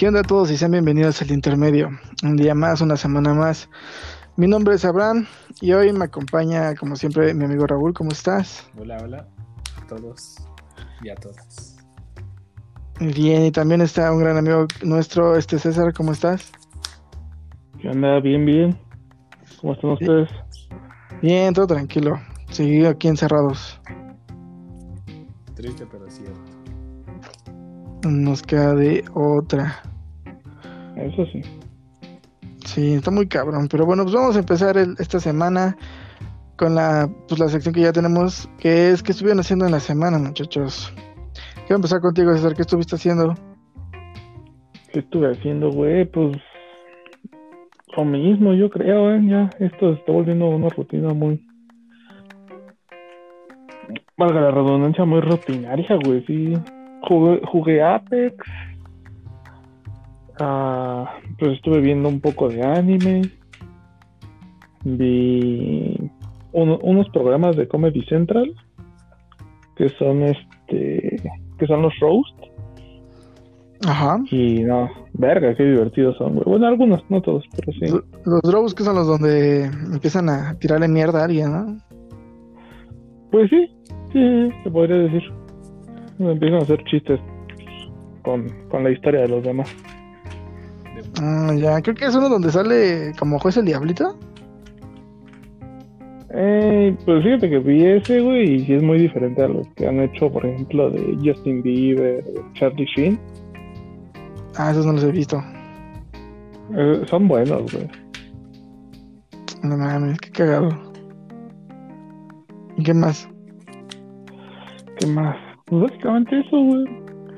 ¿Qué onda a todos y sean bienvenidos al intermedio? Un día más, una semana más. Mi nombre es Abraham y hoy me acompaña, como siempre, mi amigo Raúl. ¿Cómo estás? Hola, hola a todos y a todas. Bien, y también está un gran amigo nuestro, este César. ¿Cómo estás? ¿Qué onda? Bien, bien. ¿Cómo están ustedes? Bien, todo tranquilo. Seguido aquí encerrados. Triste, pero cierto. Nos queda de otra. Eso sí. Sí, está muy cabrón. Pero bueno, pues vamos a empezar el- esta semana con la, pues la sección que ya tenemos, que es ¿qué estuvieron haciendo en la semana, muchachos? Quiero empezar contigo, César. ¿Qué estuviste haciendo? ¿Qué estuve haciendo, güey? Pues lo mismo, yo creo, ¿eh? Ya esto se está volviendo una rutina muy... Valga la redundancia, muy rutinaria, güey, sí. Jugué, jugué Apex. Ah, pues estuve viendo un poco de anime. Vi uno- unos programas de Comedy Central que son este que son los roast Ajá. y no, verga, qué divertidos son, güey. Bueno, algunos, no todos, pero sí. Lo- Los drows que son los donde empiezan a tirarle mierda a alguien, ¿no? Pues sí, sí, se podría decir. Empiezan a hacer chistes con, con la historia de los demás. Ah, ya, creo que es uno donde sale como juez el diablito. Eh, pues fíjate que vi ese, güey, y es muy diferente a los que han hecho, por ejemplo, de Justin Bieber, de Charlie Sheen. Ah, esos no los he visto. Eh, son buenos, güey. No mames, qué cagado. ¿Y qué más? ¿Qué más? Pues básicamente eso, güey.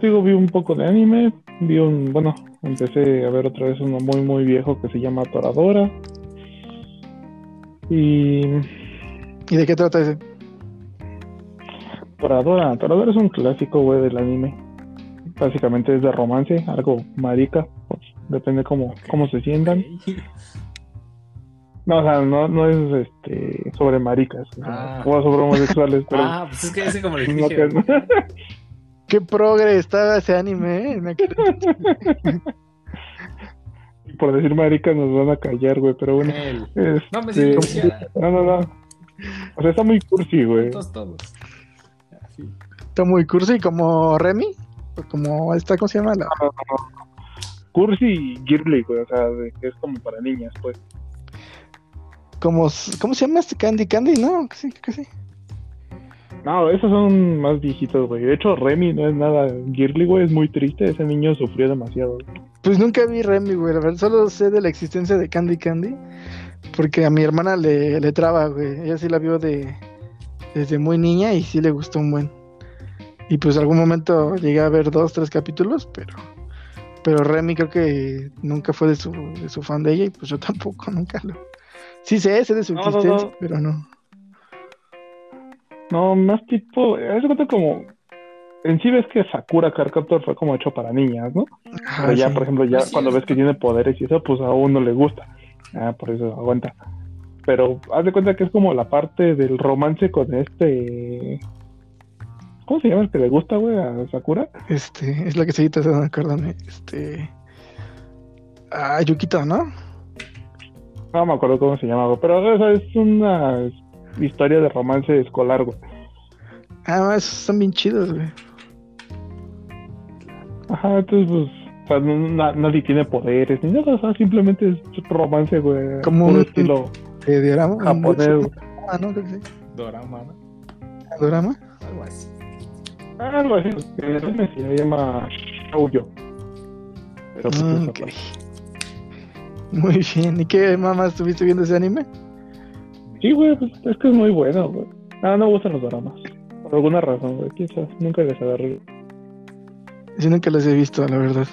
Digo, vi un poco de anime, vi un, bueno, empecé a ver otra vez uno muy, muy viejo que se llama Toradora. Y ¿Y de qué trata ese? Toradora, Toradora es un clásico, güey, del anime. Básicamente es de romance, algo marica, pues, depende cómo, cómo se sientan. No, o sea, no, no es este sobre maricas, Ah. o sobre homosexuales, pero Ah, pues es que ese como le no dije. que- Qué progre estaba ese anime, ¿eh? Por decir maricas nos van a callar, güey, pero bueno. Él. Este, No, me sí, decía. no, no, no. O sea, está muy cursi, güey. Todos, todos. Así. Está muy cursi como Remy. o Como esta, ¿cómo se llama? La... Cursi y girly, güey, o sea, de que es como para niñas, pues. Como, ¿Cómo se llama este Candy Candy? No, que sí, que sí. No, esos son más viejitos, güey. De hecho, Remy no es nada girly, güey, es muy triste. Ese niño sufrió demasiado. güey. Pues nunca vi Remy, güey. La verdad, solo sé de la existencia de Candy Candy. Porque a mi hermana le, le traba, güey. Ella sí la vio de, desde muy niña y sí le gustó un buen. Y pues algún momento llegué a ver dos, tres capítulos, pero pero Remy creo que nunca fue de su, de su fan de ella y pues yo tampoco, nunca lo... Sí sé, sé de su No, no, no. existencia, pero no. No, más tipo, es cuenta como. En sí ves que Sakura Card Captor fue como hecho para niñas, ¿no? Ajá, Pero ya, sí. por ejemplo, ya cuando es ves que tiene poderes y eso, pues a uno le gusta. Ah, por eso aguanta. Pero haz de cuenta que es como la parte del romance con este. ¿Cómo se llama el que le gusta, güey, a Sakura? Este, es la que se edita, acuérdame. Este. Ah, Yukito, ¿no? No me acuerdo cómo se llama, pero o sea, es una historia de romance escolar, güey. Ah, esos son bien chidos, güey. Ajá, entonces, pues, o sea, no- na- nadie tiene poderes ni nada, o sea, simplemente es romance, güey. Como un- estilo Eh, diorama. japonés, güey. Ah, ¿no? Creo que sí. Dorama, ¿no? ¿Dorama? Algo así. Algo así, que el anime se llama Shoujo. Pero pues Mm, parte. Muy bien. ¿Y qué mamá estuviste viendo ese anime? Sí, güey, pues es que es muy bueno, güey. Ah, no me gustan los dramas. Por alguna razón, güey, quizás nunca les agarré. Yo nunca los he visto, la verdad.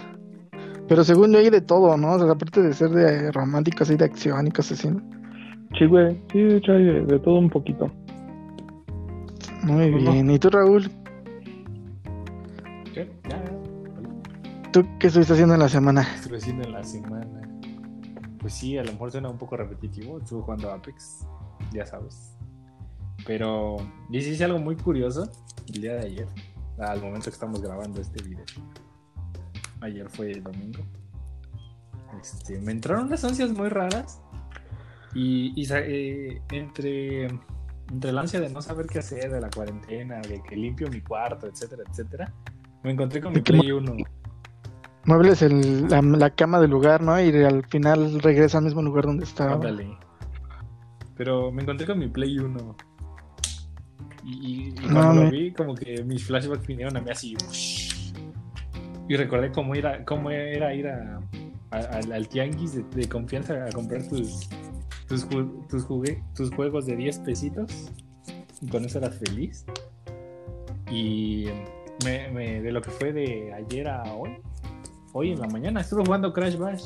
Pero según yo hay de todo, ¿no? O sea, aparte de ser de románticos, hay de acción y cosas así. ¿no? Sí, güey, sí, de hecho hay de, de todo un poquito. Muy Ujú. bien. ¿Y tú, Raúl? ¿Qué? Ya, ya. ¿Tú qué estuviste haciendo en la semana? Estuve haciendo en la semana. Pues sí, a lo mejor suena un poco repetitivo. Estuve jugando Apex, ya sabes. Pero y sí hice algo muy curioso el día de ayer, al momento que estamos grabando este video. Ayer fue domingo. este, me entraron unas ansias muy raras. Y, y eh, entre, entre la ansia de no saber qué hacer, de la cuarentena, de que limpio mi cuarto, etcétera, etcétera, me encontré con mi ¿De qué Play 1. Muebles el, la, la cama del lugar, ¿no? Y al final regresa al mismo lugar donde estaba. Ándale. Pero me encontré con mi Play 1. Y, y- y No, cuando lo vi, como que mis flashbacks vinieron a mí así. ush. Y recordé cómo era, cómo era ir a, a- al, al tianguis de, de confianza a comprar tus, tus, tus, jugue- tus juegos de 10 pesitos. Y con eso eras feliz. Y me, me- de lo que fue de ayer a hoy, hoy en la mañana, estuve jugando Crash Bash.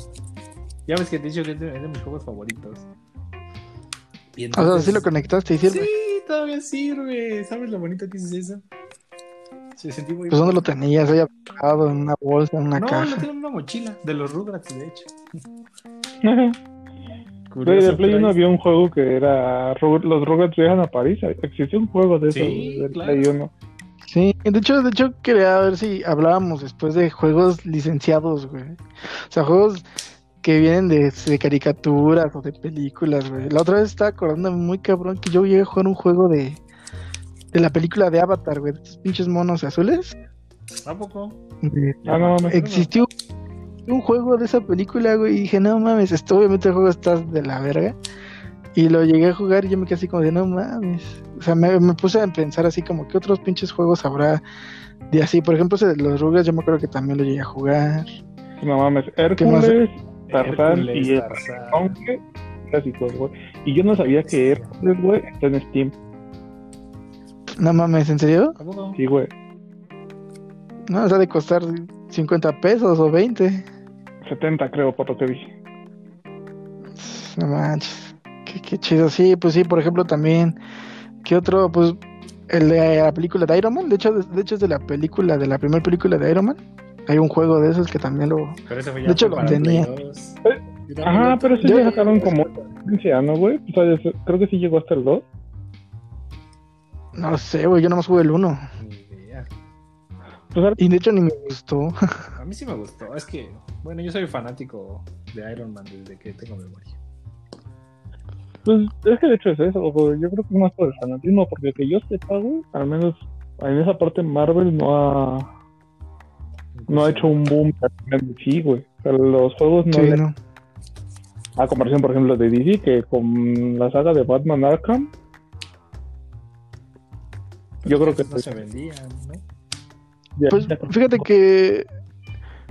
Ya ves que te he dicho que es de, es de mis juegos favoritos. Y O sea, sí lo conectaste y sirve. Sí, todavía sirve. ¿Sabes lo bonito que es eso? Se sentí muy Pues ¿dónde lo tenías? Ahí apagado en una bolsa, en una No, lo caja. tengo en una mochila de los Rugrats, de hecho. Curioso, de Play pero 1 ahí- había un juego que era Los Rugrats viajan a París. Existía un juego de esos Sí, del claro. Play 1. Sí, de hecho, de hecho quería ver si hablábamos después de juegos licenciados, güey. O sea, juegos que vienen de, de caricaturas o de películas, güey. La otra vez estaba acordando muy cabrón que yo llegué a jugar un juego de, de la película de Avatar, güey. de Estos pinches monos azules. ¿A poco? De- Ah, no mames. Existió un juego de esa película, güey, y dije, no mames, esto obviamente el juego está de la verga. Y lo llegué a jugar y yo me quedé así como de, no mames. O sea, me, me puse a pensar así como, ¿qué otros pinches juegos habrá de así? Por ejemplo, ese de los Rugrats, yo me acuerdo que también lo llegué a jugar. No mames. más? Hércules, Tarzán Hércules, y Tarzán. Aunque clásicos, güey. Y yo no sabía que Hércules, güey, está en Steam. No mames, ¿en serio? Sí, güey. No, o sea, de costar 50 pesos o 20. 70 creo, por lo que vi. No manches. Qué, qué chido. Sí, pues sí, por ejemplo, también. ¿Qué otro? Pues el de la película de Iron Man. De hecho, de, de hecho es de la película, de la primera película de Iron Man. Hay un juego de esos que también lo. Pero ese fue ya De hecho, lo tenía. Play 2. Eh, Ajá, lo pero Yo- ya sacaron como ¿no, güey? O sea, creo que sí llegó hasta el 2. No sé, güey. Yo nomás jugué el 1. Ni idea. Y de hecho ni me gustó. A mí sí me gustó. Es que, bueno, yo soy fanático de Iron Man desde que tengo memoria. pues es que de hecho es eso, güey. Yo creo que es más por el fanatismo, porque que yo sepa, güey, al menos en esa parte Marvel no ha, no ha hecho un boom. Sí, güey. Los juegos no Sí, le- no. A comparación, por ejemplo, de DC, que con la saga de Batman Arkham, yo creo que no se vendían, ¿no? ya- Pues ya- fíjate que.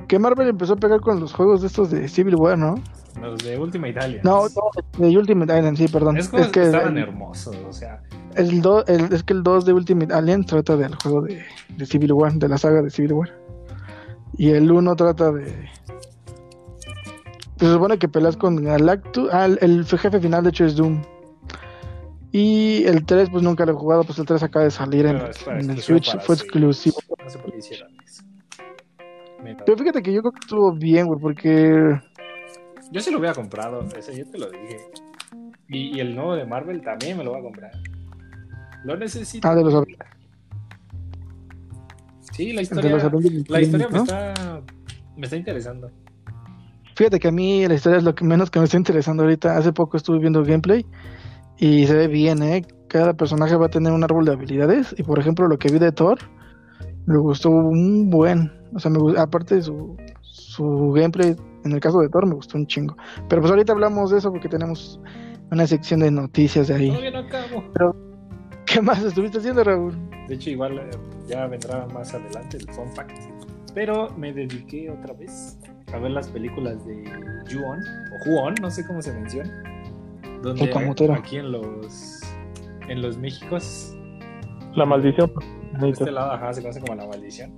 Que Marvel empezó a pegar con los juegos de estos de Civil War, ¿no? Los de Ultimate Alliance. No, no, de Ultimate Alien, sí, perdón. Es que que estaban el, hermosos, o sea, el do- el- es que el 2 de Ultimate Alien trata del juego de, de Civil War, de la saga de Civil War. Y el 1 trata de. Se supone que peleas con Galactus. Ah, el, el jefe final, de hecho, es Doom. Y el 3, pues nunca lo he jugado, pues el 3 acaba de salir en, en el Switch, fue exclusivo. no sé por qué hicieron eso. Pero fíjate que yo creo que estuvo bien, güey, porque. Yo sí lo hubiera comprado, ese yo te lo dije. Y, y el nuevo de Marvel también me lo voy a comprar. Lo necesito. Ah, de los, Sí, la historia, los Avengers la historia me está, me está interesando. Fíjate que a mí la historia es lo que menos que me está interesando ahorita. Hace poco estuve viendo gameplay y se ve bien, ¿eh? Cada personaje va a tener un árbol de habilidades. Y por ejemplo, lo que vi de Thor me gustó un buen. O sea, me, aparte de su, su gameplay, en el caso de Thor, me gustó un chingo. Pero pues ahorita hablamos de eso porque tenemos una sección de noticias de ahí. Todavía no acabo. ¿Qué más estuviste haciendo, Raúl? De hecho, igual eh, ya vendrá más adelante el fun fact. Pero me dediqué otra vez a ver las películas de Ju-On, o Juon, no sé cómo se menciona. Donde aquí en los en los Méxicos, La maldición. de este lado, ajá, se conoce como la maldición.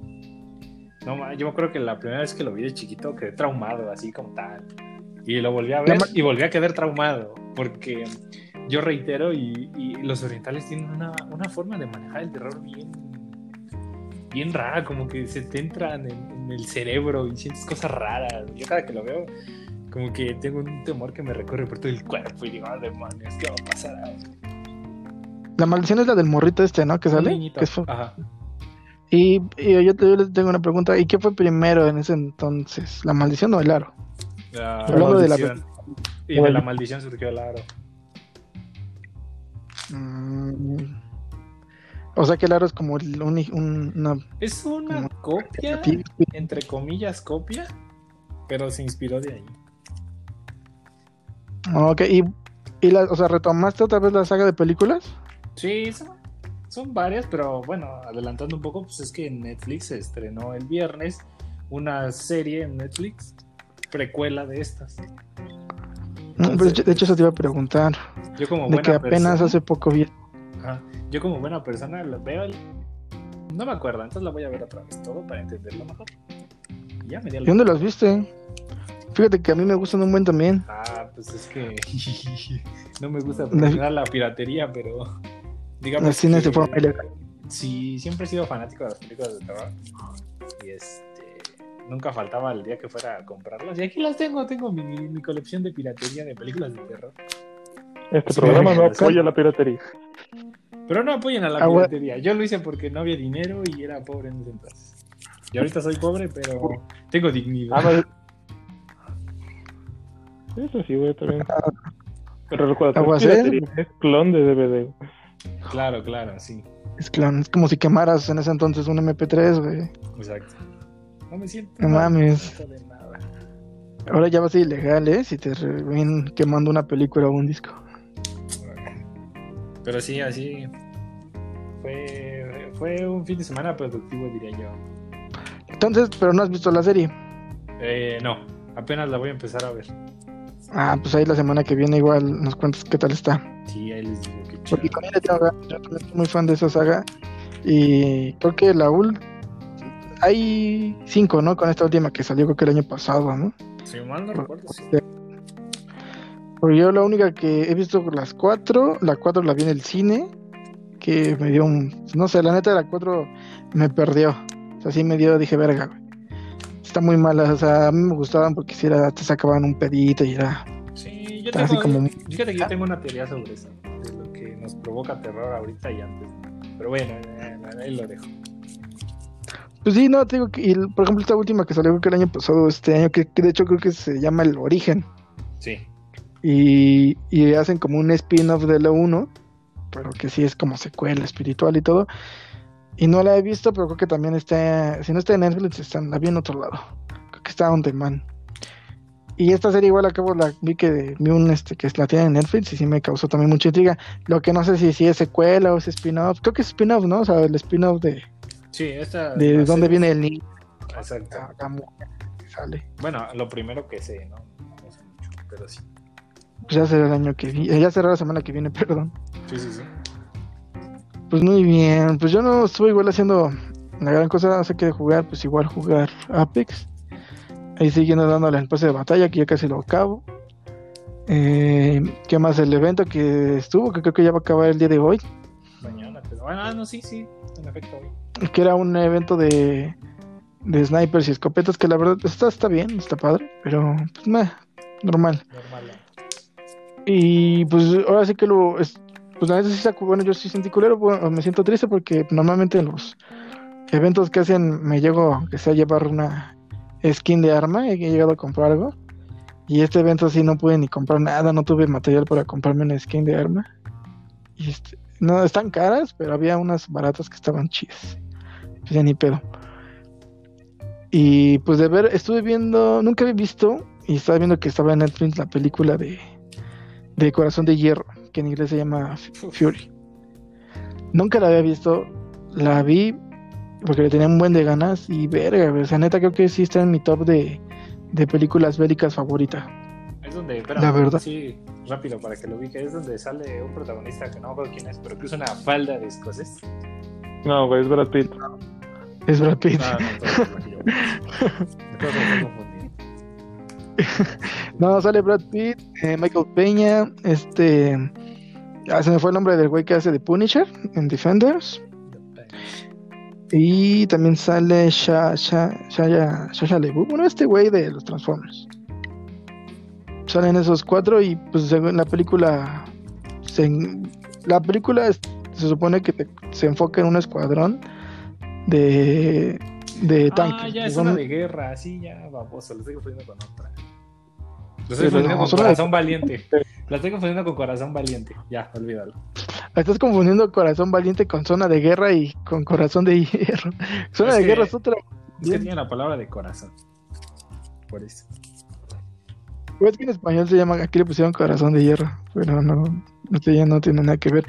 No, yo me acuerdo que la primera vez que lo vi de chiquito quedé traumado, así como tal. Y lo volví a ver y volví a quedar traumado, porque yo reitero, y, y los orientales tienen una, una forma de manejar el terror bien, bien rara, como que se te entran en, en el cerebro y sientes cosas raras. Yo cada que lo veo, como que tengo un temor que me recorre por todo el cuerpo y digo, ah, demonios, ¿qué va a pasar? ahora?". La maldición es la del morrito este, ¿no? Que sale. Que es Ajá. y, y yo, te- yo les tengo una pregunta. ¿Y qué fue primero en ese entonces? ¿La maldición o el aro? La Hablando de la- maldición. Y de la maldición surgió el aro. Mm. O sea que el aro es como el un- una... Es una copia, entre comillas, copia, pero se inspiró de ahí. Ok, y, y la, o sea, retomaste otra vez la saga de películas. Sí, son, son varias, pero bueno, adelantando un poco, pues es que en Netflix se estrenó el viernes una serie en Netflix precuela de estas. Pues, de hecho, eso te iba a preguntar. Yo como De buena que apenas persona, hace poco vi. ajá, yo como buena persona lo veo, el- no me acuerdo, entonces la voy a ver otra vez todo para entenderlo mejor. Y ya me dio ¿Y dónde las viste? Fíjate que a mí me gustan un buen también. Ah, pues es que no me gusta promocionar la piratería, pero digamos Las cines de forma ilegal. Sí, siempre he sido fanático de las películas de terror. Y este nunca faltaba el día que fuera a comprarlas. Y aquí las tengo, tengo mi, mi colección de piratería de películas de terror. Este Sí, programa no apoya la piratería. Pero no apoyen a la Ah, piratería. Yo lo hice porque no había dinero y era pobre en ese entonces. Y ahorita soy pobre, pero tengo dignidad. Ah, no, Eso sí, güey, también. Pero recuerda, es clon de DVD. Claro, claro, sí. Es, clan, es como si quemaras en ese entonces un MP3, güey. Exacto. No me siento. No mames. no de nada. Ahora ya va a ser ilegal, ¿eh? Si te ven quemando una película o un disco. Pero sí, así fue, fue un fin de semana productivo, diría yo. Entonces, pero no has visto la serie. Eh, no, apenas la voy a empezar a ver. Ah, pues ahí la semana que viene igual nos cuentas qué tal está. Sí, ahí les digo que Porque también le tengo yo también soy muy fan de esa saga. Y creo que la ul hay cinco, ¿no? Con esta última que salió creo que el año pasado, ¿no? Si mal no recuerdo, sí. Porque yo la única que he visto las cuatro, la cuatro la vi en el cine, que me dio un, no sé, la neta la cuatro me perdió. O sea, sí me dio, dije, verga, güey. Está muy mala, o sea, a mí me gustaban porque si era, te sacaban un pedito y era... Sí, yo Así tengo, como- fíjate que yo tengo una teoría sobre eso, de lo que nos provoca terror ahorita y antes. Pero bueno, eh, ahí lo dejo. Pues sí, no, te digo que, y, por ejemplo, esta última que salió creo que el año pasado, este año, que, que de hecho creo que se llama El Origen. Sí, Y, y hacen como un spin-off de la 1, pero que sí es como secuela espiritual y todo. Y no la he visto, pero creo que también está, si no está en Netflix, está, la vi en otro lado. Creo que está on demand. Y esta serie igual acabo la vi que vi un este que la tiene en Netflix y sí me causó también mucha intriga. Lo que no sé si, si es secuela o es spin-off. Creo que es spin-off, ¿no? O sea, el spin-off de, sí, esta. de dónde serie- viene el niño. Exacto. sale. Bueno, lo primero que sé, ¿no? No sé mucho, pero sí. Pues ya será el año que viene, ya será la semana que viene, perdón. Sí, sí, sí. Pues muy bien, pues yo no estuve igual haciendo la gran cosa, no sé qué de jugar, pues igual jugar Apex. Ahí siguiendo dándole el pase de batalla, que ya casi lo acabo. Eh, ¿Qué más? El evento que estuvo, que creo que ya va a acabar el día de hoy. Bueno, ah, no, sí, sí. En efecto, que era un evento de, de snipers y escopetas, que la verdad está, está bien, está padre, pero pues meh, normal. Normal. Y pues ahora sí que lo. es- pues la neta sí saco- bueno, yo sí sentí culero, bueno, me siento triste porque normalmente en los eventos que hacen me llego, que sea a llevar una skin de arma, he llegado a comprar algo. Y este evento sí no pude ni comprar nada, no tuve material para comprarme una skin de arma. Y este, no, están caras, pero había unas baratas que estaban chidas. Pues ya ni pedo. Y pues de ver, estuve viendo, nunca había visto, y estaba viendo que estaba en Netflix la película de, de Corazón de Hierro, que en inglés se llama Fury. Nunca la había visto, la vi porque le tenía un buen de ganas y verga, o neta creo que sí está en mi top de, de películas bélicas favorita. Es donde, espera, La verdad. Sí, rápido para que lo ubique. Es donde sale un protagonista que no me acuerdo quién es, pero que usa una falda de escocés. No, güey, es Brad Pitt. Es Brad Pitt. Ah, no. No, sale Brad Pitt, eh, Michael Peña, este... ah, se me fue el nombre del güey que hace de Punisher en Defenders. Y también sale Sha, Sha, Shia- Shia LaBeouf, bueno, este güey de los Transformers. Salen esos cuatro y pues según la película se, la película es- se supone que te- se enfoca en un escuadrón de de tanques. Ah, ya es son- una de guerra, sí, ya, baboso, lo estoy confundiendo con otra. Lo estoy confundiendo no, con de- corazón valiente. La estoy confundiendo con corazón valiente. Ya, olvídalo. Estás confundiendo corazón valiente con zona de guerra y con corazón de hierro. Zona Es de que- guerra es otra. Es que tiene la palabra de corazón. Por eso. Pues que en español se llama, aquí le pusieron corazón de hierro, pero no, ya no tiene nada que ver.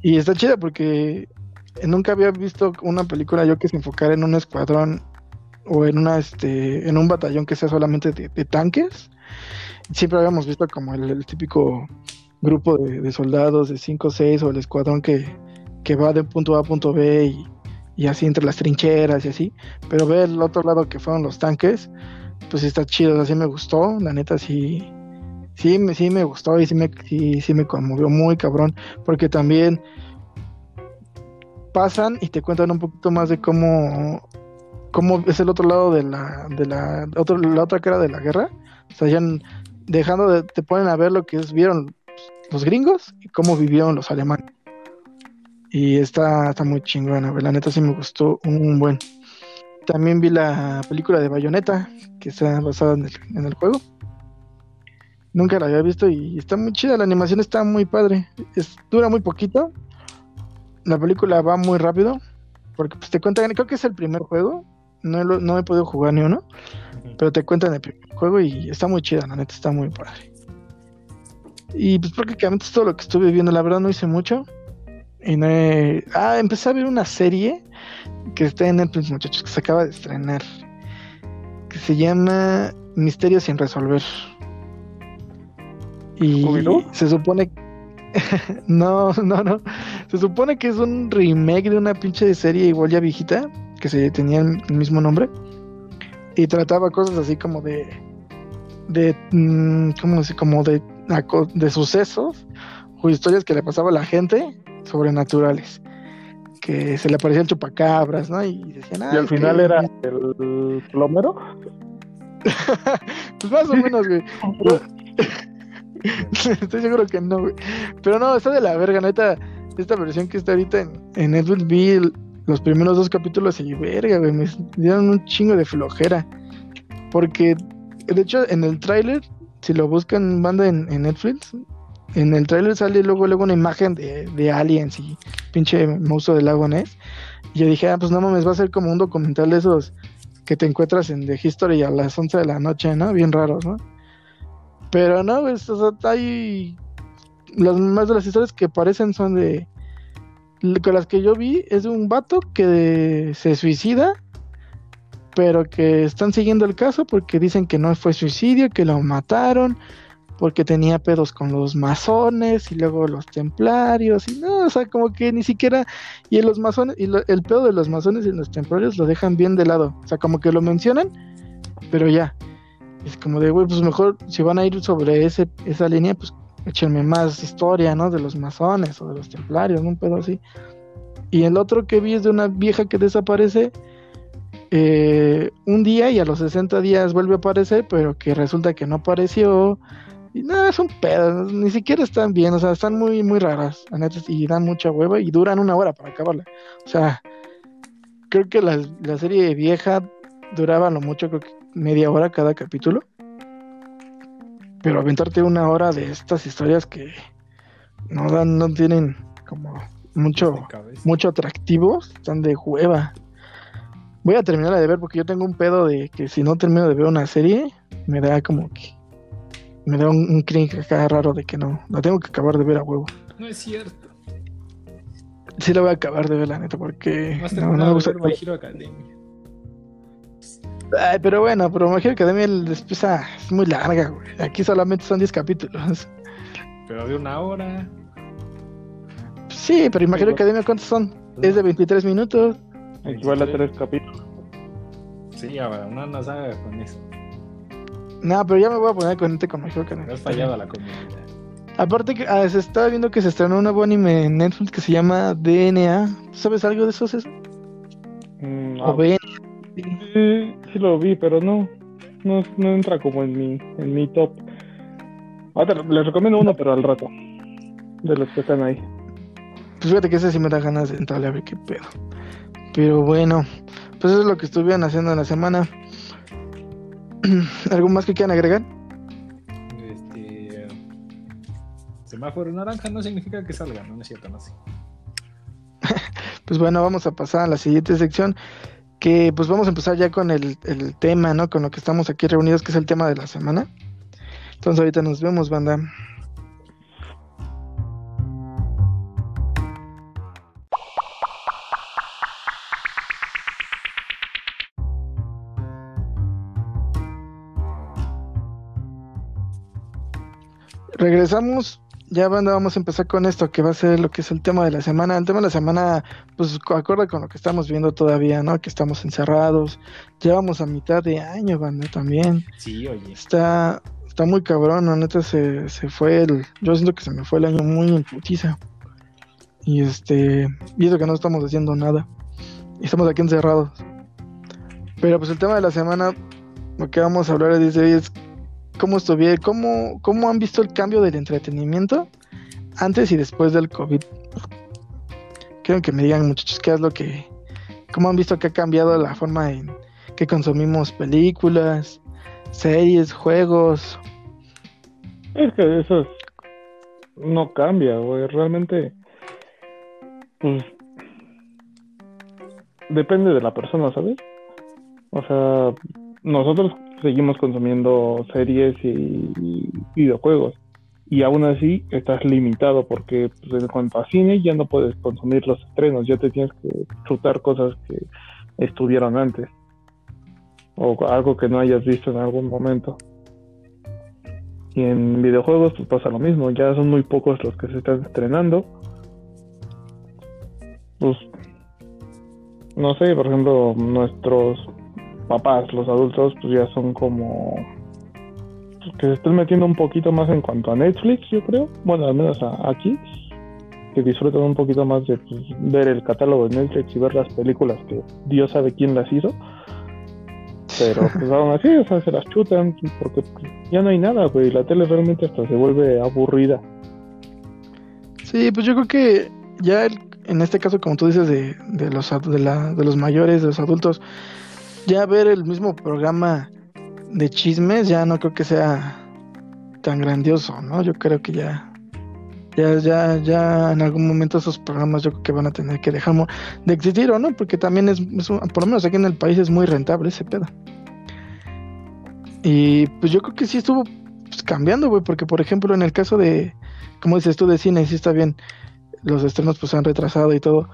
Y está chida porque nunca había visto una película yo que se enfocara en un escuadrón o en una este en un batallón que sea solamente de, de tanques. Siempre habíamos visto como el, el típico grupo de, de soldados de 5 o 6 o el escuadrón que, que va de punto A a punto B y, y así entre las trincheras y así. Pero ver el otro lado que fueron los tanques, pues está chido, así me gustó, la neta sí, sí, me, sí me gustó y sí me, sí, sí me conmovió muy cabrón, porque también pasan y te cuentan un poquito más de cómo, cómo es el otro lado de la, de la, otro, la otra cara de la guerra, o sea, ya dejando de, te ponen a ver lo que es- vieron los gringos y cómo vivieron los alemanes. Y está, está muy chingona, la neta sí me gustó un buen. También vi la película de Bayonetta, que está basada en el, en el juego. Nunca la había visto y está muy chida, la animación está muy padre. Es, dura muy poquito. La película va muy rápido. Porque pues, te cuentan, creo que es el primer juego. No, lo- no he podido jugar ni uno. Pero te cuentan el primer juego y está muy chida, la neta está muy padre. Y pues prácticamente es todo lo que estuve viendo. La verdad no hice mucho. No he... Ah, empecé a ver una serie que está en Netflix, muchachos, que se acaba de estrenar. Que se llama Misterios sin resolver. Y se supone... no, no, no. Se supone que es un remake de una pinche serie igual ya viejita, que se tenía el mismo nombre. Y trataba cosas así como de... De... mm, ¿Cómo decir? Como de, de sucesos o historias que le pasaba a la gente sobrenaturales. Que se le aparecían chupacabras, ¿no? Y decían, Y al "Ay, final que- era el plomero. Pues más o menos, güey. Estoy seguro que no, güey. Pero no, está de la verga, neta. Esta versión que está ahorita en, en Netflix vi el- los primeros dos capítulos y verga, güey. Me dieron un chingo de flojera. Porque, de hecho, en el tráiler, si lo buscan, banda en, en Netflix, en el tráiler sale luego, luego una imagen de, de aliens y pinche monstruo del lago Ness. Y yo dije, ah, pues no mames, va a ser como un documental de esos que te encuentras en The History a las 11 de la noche, ¿no? Bien raros, ¿no? Pero no, pues, hay... Las más de las historias que aparecen son de... Con las que yo vi es de un vato que se suicida, pero que están siguiendo el caso porque dicen que no fue suicidio, que lo mataron, porque tenía pedos con los masones y luego los templarios, y no, o sea, como que ni siquiera... Y los masones, y lo- el pedo de los masones y los templarios lo dejan bien de lado, o sea, como que lo mencionan, pero ya. Es como de, güey, pues mejor si van a ir sobre ese, esa línea, pues échenme más historia, ¿no? De los masones o de los templarios, un pedo así. Y el otro que vi es de una vieja que desaparece eh, un día y a los 60 días vuelve a aparecer, pero que resulta que no apareció. Y no, es un pedo, ni siquiera están bien, o sea, están muy, muy raras, la neta, y dan mucha hueva y duran una hora para acabarla. O sea, creo que la, la serie vieja duraba lo mucho, creo que media hora cada capítulo. Pero aventarte una hora de estas historias que no dan, no tienen como mucho, mucho atractivo, están de hueva. Voy a terminarla de ver porque yo tengo un pedo de que si no termino de ver una serie, me da como que. Me da un, un cringe acá raro de que no. La tengo que acabar de ver a huevo. No es cierto. Sí la voy a acabar de ver, la neta, porque. Más No, me gusta. ver My Hero Academia. Ay, pero bueno, pero My Hero Academia después ah, es muy larga, güey. Aquí solamente son 10 capítulos. Pero de una hora. Sí, pero My Hero Academia, ¿cuántos son? Es de 23 minutos. Equivale a tres capítulos. Sí, ahora uno no sabe con eso. No, pero ya me voy a poner con Hero Me Academia. has fallado la comunidad. Aparte que ah, se estaba viendo que se estrenó un nuevo anime en Netflix que se llama DNA. ¿Tú ¿Sabes algo de eso, César? Mm, O ah, sí, sí lo vi, pero no, no, no entra como en mi, en mi top. Ahora les recomiendo uno, pero al rato. De los que están ahí. Pues fíjate que ese sí me da ganas de entrarle a ver qué pedo. Pero bueno, pues eso es lo que estuvieron haciendo en la semana. ¿Algo más que quieran agregar? Este. Semáforo naranja no significa que salga, no, no es cierto, no sé. pues bueno, vamos a pasar a la siguiente sección. Que pues vamos a empezar ya con el, el tema, ¿no? Con lo que estamos aquí reunidos, que es el tema de la semana. Entonces ahorita nos vemos, banda. Regresamos, ya banda, vamos a empezar con esto, que va a ser lo que es el tema de la semana. El tema de la semana, pues acorde con lo que estamos viendo todavía, ¿no? Que estamos encerrados, llevamos a mitad de año, banda, también. Sí, oye. Está, está muy cabrón, la neta se, se fue el. Yo siento que se me fue el año muy en putiza. Y este. Y eso que no estamos haciendo nada. Y estamos aquí encerrados. Pero pues el tema de la semana, lo que vamos a hablar es, es cómo estuvieron, cómo, cómo han visto el cambio del entretenimiento antes y después del COVID. Quiero que me digan, muchachos, qué es lo que. cómo han visto que ha cambiado la forma en que consumimos películas, series, juegos. Es que eso no cambia, güey. Realmente, pues, depende de la persona, ¿sabes? O sea, nosotros seguimos consumiendo series y videojuegos. Y aún así estás limitado porque pues, en cuanto a cine ya no puedes consumir los estrenos, ya te tienes que chutar cosas que estuvieron antes o algo que no hayas visto en algún momento. Y en videojuegos pues pasa lo mismo, ya son muy pocos los que se están estrenando. Pues no sé, por ejemplo, nuestros papás, los adultos, pues ya son como que se están metiendo un poquito más en cuanto a Netflix, yo creo. Bueno, al menos aquí, que disfrutan un poquito más de pues, ver el catálogo de Netflix y ver las películas que Dios sabe quién las hizo. Pero pues aún así, o sea, se las chutan porque pues, ya no hay nada, güey. La tele realmente hasta se vuelve aburrida. Sí, pues yo creo que ya el- en este caso, como tú dices, de, de los, de, la, de los mayores, de los adultos, ya ver el mismo programa de chismes ya no creo que sea tan grandioso, ¿no? Yo creo que ya, ya, ya, ya en algún momento esos programas yo creo que van a tener que dejar de existir, ¿o no? Porque también es, por lo menos aquí en el país es muy rentable ese pedo. Y pues yo creo que sí estuvo pues, cambiando, güey, porque por ejemplo en el caso de, como dices tú, de cine, sí está bien, los estrenos pues se han retrasado y todo,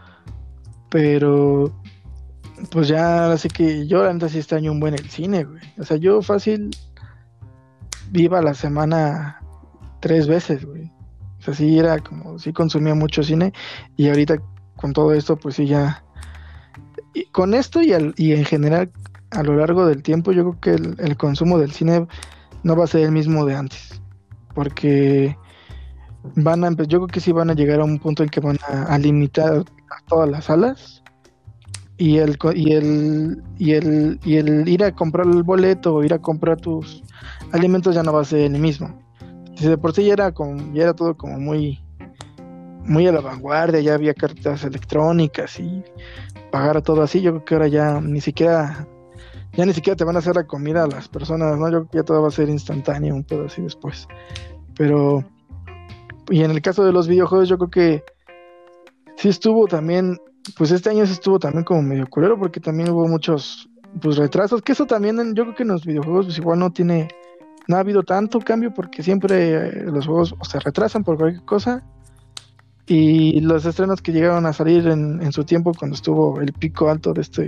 pero pues ya así que yo neta sí extraño un buen el cine, güey. O sea, yo fácil iba a la semana tres veces, güey. O sea, sí era como, sí consumía mucho cine y ahorita con todo esto pues sí ya... con esto y, al- y en general a lo largo del tiempo yo creo que el, el consumo del cine no va a ser el mismo de antes. Porque van a yo creo que sí van a llegar a un punto en que van a, a limitar a todas las salas y el y el y el y el ir a comprar el boleto o ir a comprar tus alimentos ya no va a ser el mismo. Si de por sí ya era como ya era todo como muy muy a la vanguardia ya había cartas electrónicas y pagar todo así yo creo que ahora ya ni siquiera ya ni siquiera te van a hacer la comida a las personas no yo creo que ya todo va a ser instantáneo un pedo así después. Pero y en el caso de los videojuegos yo creo que sí estuvo también pues este año sí estuvo también como medio culero porque también hubo muchos pues retrasos, que eso también en- yo creo que en los videojuegos pues igual no tiene, no ha habido tanto cambio porque siempre eh, los juegos o se retrasan por cualquier cosa y los estrenos que llegaron a salir en, en su tiempo cuando estuvo el pico alto de este,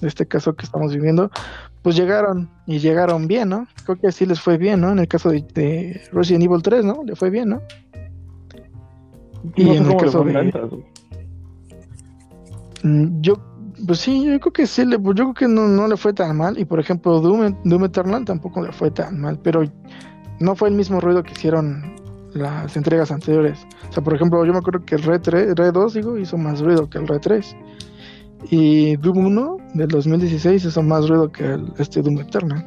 de este caso que estamos viviendo, pues llegaron y llegaron bien, ¿no? Creo que sí les fue bien, ¿no? En el caso de, de Resident Evil 3, ¿no? Le fue bien, ¿no? Y no sé en el caso de- ventas, Yo, pues sí, yo creo que sí, le, yo creo que no, no le fue tan mal. Y por ejemplo, Doom, Doom Eternal tampoco le fue tan mal, pero no fue el mismo ruido que hicieron las entregas anteriores. O sea, por ejemplo, yo me acuerdo que el Red, 3, Red 2 digo, hizo más ruido que el Red 3. Y Doom 1 del 2016 hizo más ruido que el, este Doom Eternal.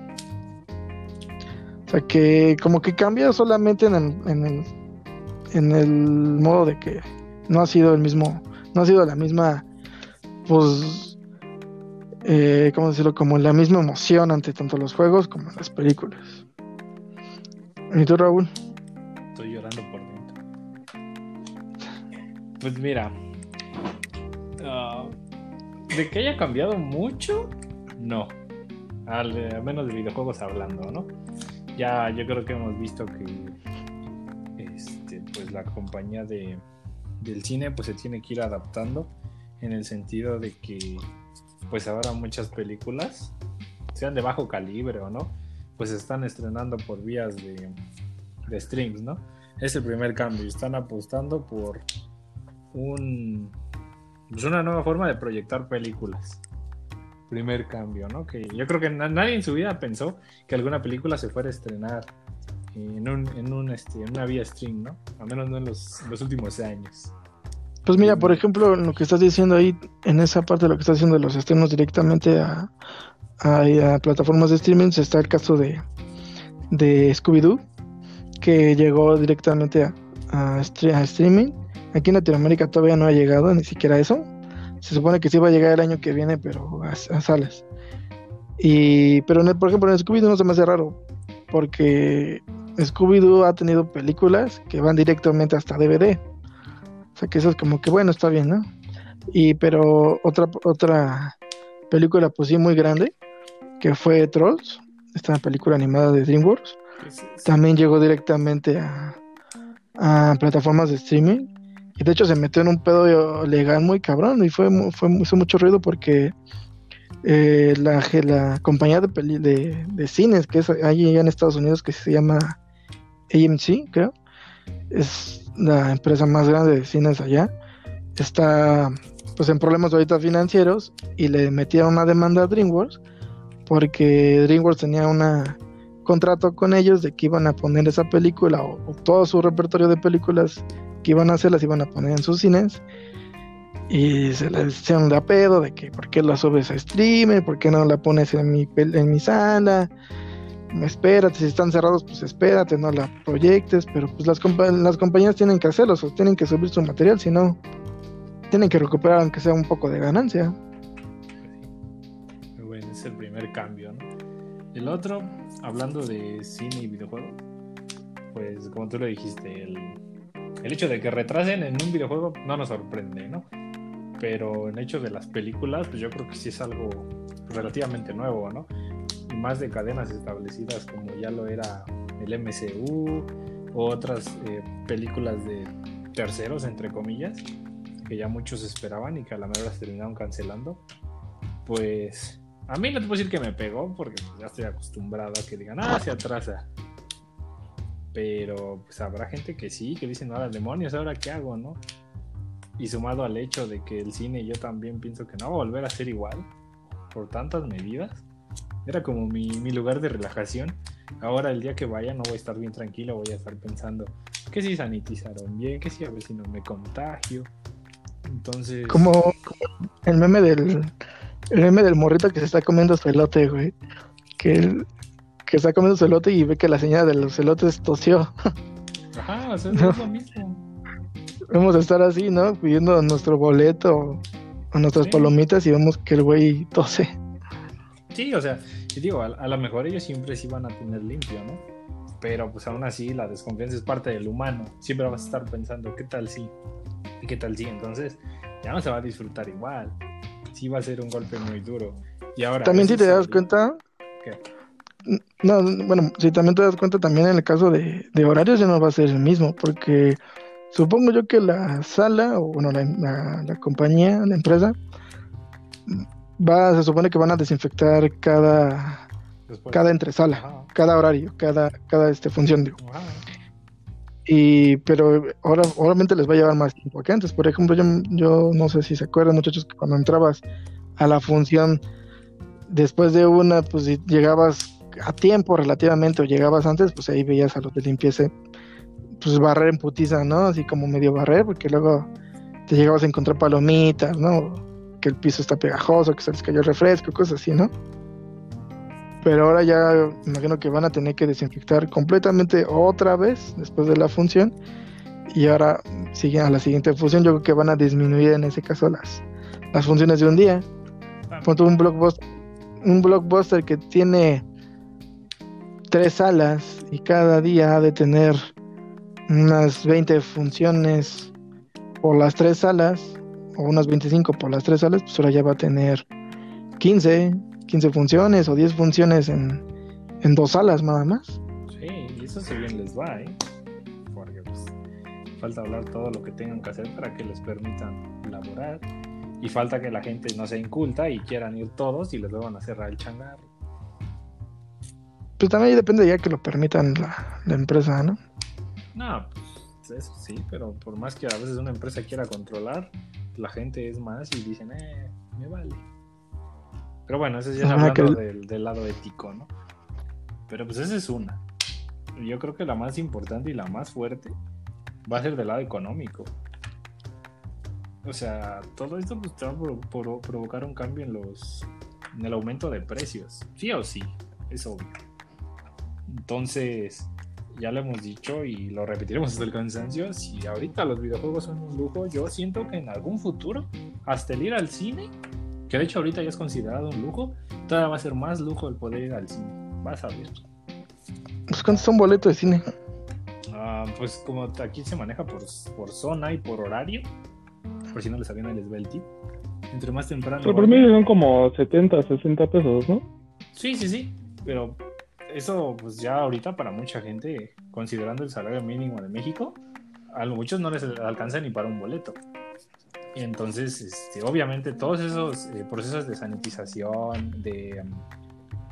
O sea, que como que cambia solamente en el, en el modo de que no ha sido el mismo, no ha sido la misma pues, eh, ¿cómo decirlo? Como la misma emoción ante tanto los juegos como las películas. ¿Y tú, Raúl? Estoy llorando por dentro. Pues mira, ah, de que haya cambiado mucho, no. Al, al, menos de videojuegos hablando, ¿no? Ya yo creo que hemos visto que este, pues la compañía de, del cine pues se tiene que ir adaptando en el sentido de que pues ahora muchas películas sean de bajo calibre o no pues están estrenando por vías de, de streams, ¿no? Es el primer cambio. Están apostando por un, pues una nueva forma de proyectar películas. Primer cambio, ¿no? Que yo creo que nadie en su vida pensó que alguna película se fuera a estrenar en, un, en, un, este, en una vía stream, ¿no? Al menos no en los, los últimos años. Pues mira, por ejemplo, lo que estás diciendo ahí, en esa parte de lo que estás diciendo de los estrenos directamente a, a, a plataformas de streaming, está el caso de, de Scooby-Doo, que llegó directamente a, a, streaming. Aquí en Latinoamérica todavía no ha llegado, ni siquiera eso. Se supone que sí va a llegar el año que viene, pero a, a salas. Y, pero en por ejemplo, en Scooby-Doo no se me hace raro, porque Scooby-Doo ha tenido películas que van directamente hasta DVD. Sea que eso es como que bueno, está bien, ¿no? Y pero otra otra película pues sí muy grande que fue Trolls, esta película animada de DreamWorks. También llegó directamente a, a, plataformas de streaming. Y de hecho se metió en un pedo legal muy cabrón. Y fue, fue hizo mucho ruido porque eh, la, la, compañía de, de, de, cines que es ahí en Estados Unidos que se llama AMC, creo. Es la empresa más grande de cines allá. Está pues en problemas ahorita financieros y le metieron una demanda a DreamWorks porque DreamWorks tenía un contrato con ellos de que iban a poner esa película o, todo su repertorio de películas que iban a hacer las iban a poner en sus cines y se les hicieron de pedo de que por qué la subes a streamer, por qué no la pones en mi, en mi sala, espérate, si están cerrados pues espérate, no la proyectes, pero pues las, compa las compañías tienen que hacerlo, tienen que subir su material, si no tienen que recuperar aunque sea un poco de ganancia. Bueno, es el primer cambio, ¿no? El otro, hablando de cine y videojuego, pues como tú lo dijiste, el, el hecho de que retrasen en un videojuego no nos sorprende, ¿no? Pero en hecho de las películas, pues yo creo que sí es algo relativamente nuevo, ¿no? Más de cadenas establecidas como ya lo era el MCU o otras eh, películas de terceros, entre comillas, que ya muchos esperaban y que a la mejor las terminaron cancelando, pues a mí no te puedo decir que me pegó porque ya estoy acostumbrado a que digan, ah, se atrasa. Pero pues habrá gente que sí, que dicen, ahora demonios, ahora qué hago, ¿no? Y sumado al hecho de que el cine yo también pienso que no va a volver a ser igual por tantas medidas. Era como mi, mi lugar de relajación. Ahora el día que vaya no voy a estar bien tranquilo, voy a estar pensando que si sanitizaron bien, que si a ver si no me contagio. Entonces... Como, el meme del el meme del morrito que se está comiendo su elote, güey. Que, el, que está comiendo su elote y ve que la señora de los elotes tosió. Ajá, o sea, no. es lo mismo. Vamos a estar así, ¿no? Pidiendo nuestro boleto o nuestras sí. palomitas y vemos que el güey tose. Sí, o sea, y digo, a, a lo mejor ellos siempre sí van a tener limpio, ¿no? Pero pues aún así la desconfianza es parte del humano. Siempre vas a estar pensando, ¿qué tal si? ¿Y qué tal si? Entonces ya no se va a disfrutar igual sí va a ser un golpe muy duro. Y ahora, también si te das cuenta, ¿Qué? no, bueno, si también te das cuenta también en el caso de, de, horarios ya no va a ser el mismo, porque supongo yo que la sala, o bueno, la, la, la compañía, la empresa, va, se supone que van a desinfectar cada, Después. cada entresala, Ajá. cada horario, cada, cada este, función, digo. Y, pero ahora, obviamente les va a llevar más tiempo que antes. Por ejemplo, yo, yo no sé si se acuerdan, muchachos, que cuando entrabas a la función, después de una, pues si llegabas a tiempo relativamente o llegabas antes, pues ahí veías a los de limpieza, pues barrer en putiza, ¿no? Así como medio barrer, porque luego te llegabas a encontrar palomitas, ¿no? Que el piso está pegajoso, que se les cayó el refresco, cosas así, ¿no? pero ahora ya imagino que van a tener que desinfectar completamente otra vez después de la función. Y ahora siguen a la siguiente función. Yo creo que van a disminuir en ese caso las, las funciones de un día. Ponte un blockbuster un blockbuster que tiene tres salas y cada día ha de tener unas 20 funciones por las tres salas, o unos 25 por las tres salas, pues ahora ya va a tener 15, 15 funciones o 10 funciones en, en dos salas nada más. Sí, y eso se bien les va, ¿eh? Porque pues, falta hablar todo lo que tengan que hacer para que les permitan laborar. Y falta que la gente no sea inculta y quieran ir todos y les van a cerrar el changar. Pues también depende ya que lo permitan la, la empresa, ¿no? No, pues eso sí, pero por más que a veces una empresa quiera controlar, la gente es más y dicen, eh, me vale. Pero bueno, eso ya es hablando que- del, del lado ético, ¿no? Pero pues esa es una. Yo creo que la más importante y la más fuerte va a ser del lado económico. O sea, todo esto pues, va a pro- pro- provocar un cambio en los en el aumento de precios. Sí o sí, es obvio. Entonces, ya lo hemos dicho y lo repetiremos hasta el cansancio. Si ahorita los videojuegos son un lujo, yo siento que en algún futuro, hasta el ir al cine, que de hecho ahorita ya es considerado un lujo, todavía va a ser más lujo el poder ir al cine. Vas a ver. Pues cuántos son boletos de cine. Ah, pues como aquí se maneja por, por zona y por horario, por si no les habían les va el tip. Entre más temprano. Pero por mí son como 70, 60 pesos, ¿no? Sí, sí, sí. Pero eso, pues ya ahorita para mucha gente, considerando el salario mínimo de México, a muchos no les alcanza ni para un boleto. Entonces, este, obviamente, todos esos eh, procesos de sanitización, de,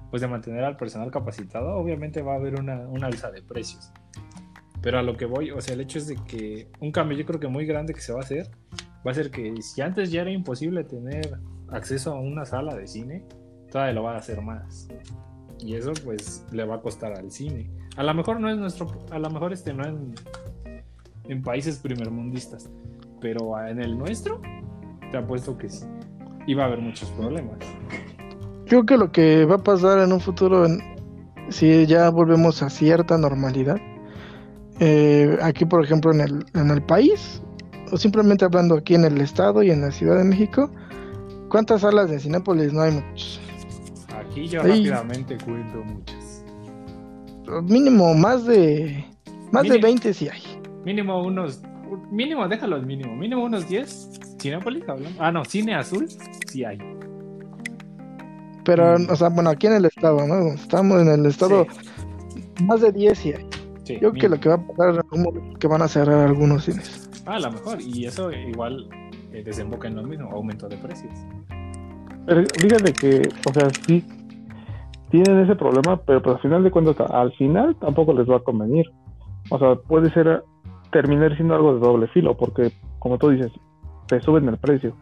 pues de mantener al personal capacitado, obviamente va a haber una, una alza de precios. Pero a lo que voy, o sea, el hecho es de que un cambio yo creo que muy grande que se va a hacer, va a ser que si antes ya era imposible tener acceso a una sala de cine, todavía lo va a hacer más. Y eso pues le va a costar al cine. A lo mejor no es nuestro, a lo mejor este no en, en países primermundistas, pero en el nuestro te apuesto que sí. Y va a haber muchos problemas. Creo que lo que va a pasar en un futuro, en- si ya volvemos a cierta normalidad, eh, aquí por ejemplo en el, en el país, o simplemente hablando aquí en el estado y en la Ciudad de México, ¿cuántas salas de Cinépolis no hay muchas? Yo Ahí. rápidamente cuento muchas. Mínimo más de más de Mínimo. 20 sí hay. Mínimo unos, mínimo, déjalo al mínimo, mínimo unos 10. Cinépolis, hablando. Ah, no, cine azul, sí hay. Pero, Mm. o sea, bueno, aquí en el estado, ¿no? Estamos en el estado, Sí, más de 10 sí hay. sí, Yo creo que lo que va a pasar es que van a cerrar algunos cines. Ah, a lo mejor. Y eso igual eh, desemboca en lo mismo, aumento de precios. Pero fíjate que, o sea, sí tienen ese problema, pero pues al final de cuentas, al final tampoco les va a convenir. O sea, puede ser terminar siendo algo de doble filo, porque como tú dices, te suben el precio.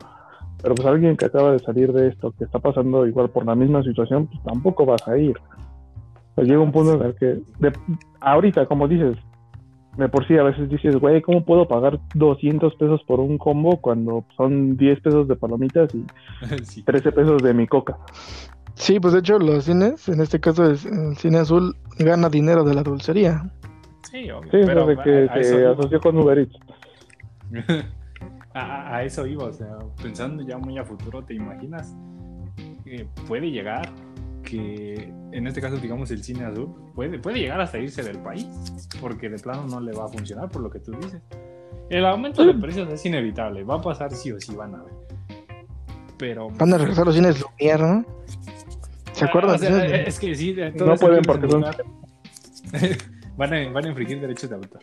Pero pues alguien que acaba de salir de esto, que está pasando igual por la misma situación, pues tampoco vas a ir. Llega un punto en el que, de- ahorita, como dices, de por sí a veces dices, güey, ¿cómo puedo pagar 200 pesos por un combo cuando son 10 pesos de palomitas y sí. 13 pesos de mi coca? Sí, pues de hecho los cines, en este caso es- el cine azul, gana dinero de la dulcería. Sí, obvio. Sí, pero desde que a- a eso se iba. asoció con Uber Eats. a, eso iba, o sea, pensando ya muy a futuro, ¿te imaginas? que puede llegar que, en este caso, digamos, el cine azul, puede, puede llegar hasta irse del país, porque de plano no le va a funcionar, por lo que tú dices. El aumento de precios es inevitable, va a pasar sí o sí, van a ver. Pero... Van a regresar los cines Lumière, ¿no? ¿Se acuerdan? o sea, de esos? es que sí, No pueden porque son- van, a, van a infringir derechos de autor.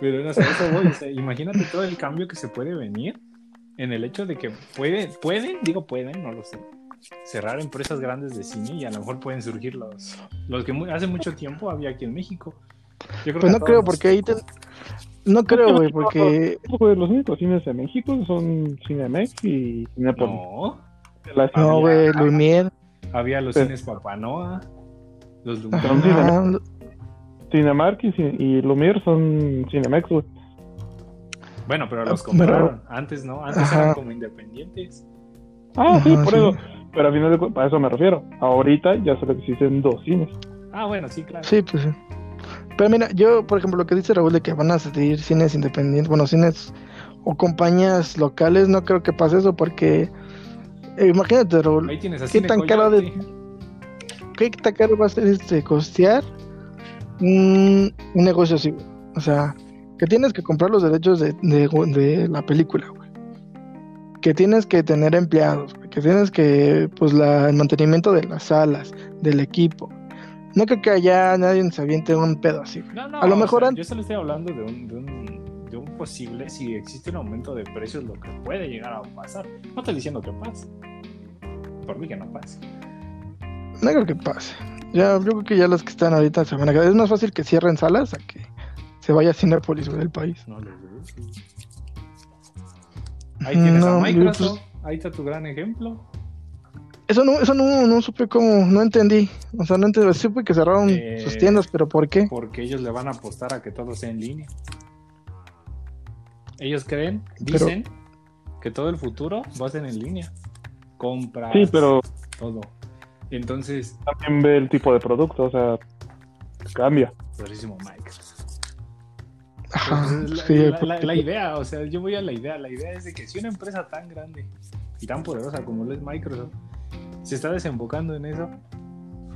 Pero no sé, eso voy. o sea, imagínate todo el cambio que se puede venir en el hecho de que puede, pueden, digo pueden, no lo sé, cerrar empresas grandes de cine y a lo mejor pueden surgir los, los que mu- hace mucho tiempo había aquí en México. Yo creo Pues que no creo, porque ahí te... No creo, güey, porque... Pues los únicos cines de México son Cinemex y Cinepolis. No, No, güey, Lumière. Había los Pero- cines Papanoa, los Son Lumière. cine- Ajá, Cinemark y, y Lumière son Cinemex, güey. Bueno, pero los Ah, compraron. Antes no, antes Ajá. eran como independientes. Ah, sí, Ajá, por sí. eso. Pero al final de cuentas, para eso me refiero. Ahorita ya solo existen dos cines. Ah, bueno, sí, claro. Sí, pues sí. Pero mira, yo, por ejemplo, lo que dice Raúl de que van a salir cines independientes, bueno, cines o compañías locales, no creo que pase eso porque... eh, imagínate, Raúl, Ahí tienes a ¿Qué tan caro de-. ¿qué tan caro va a ser este costear un, un negocio así? güey? O sea, que tienes que comprar los derechos de, de- de la película, güey. Que tienes que tener empleados, güey. Que tienes que, pues, la, el mantenimiento de las salas, del equipo. No creo que allá nadie se aviente un pedo así. No, no, A lo mejor sea, an- yo solo estoy hablando de un, de, un, de un posible, si existe un aumento de precios, lo que puede llegar a pasar. No estoy diciendo que pase. Por mí que no pase. No creo que pase. Ya, yo creo que ya los que están ahorita se van a quedar. Es más fácil que cierren salas a que se vaya a Cinépolis, güey, del país. No lo veo. Ahí tienes No, a Microsoft. pues- Ahí está tu gran ejemplo. Eso no, eso no, no supe cómo, no entendí. O sea, no entendí. Supe que cerraron Eh, sus tiendas, pero ¿por qué? Porque ellos le van a apostar a que todo sea en línea. Ellos creen, Pero- dicen que todo el futuro va a ser en línea. Compras, Sí, pero todo. Entonces, también ve el tipo de producto, o sea, cambia. poderísimo Microsoft. Ajá, Pues, la, sí, la- porque- la- la idea, o sea, yo voy a la idea. La idea es de que si una empresa tan grande y tan poderosa como lo es Microsoft se está desembocando en eso,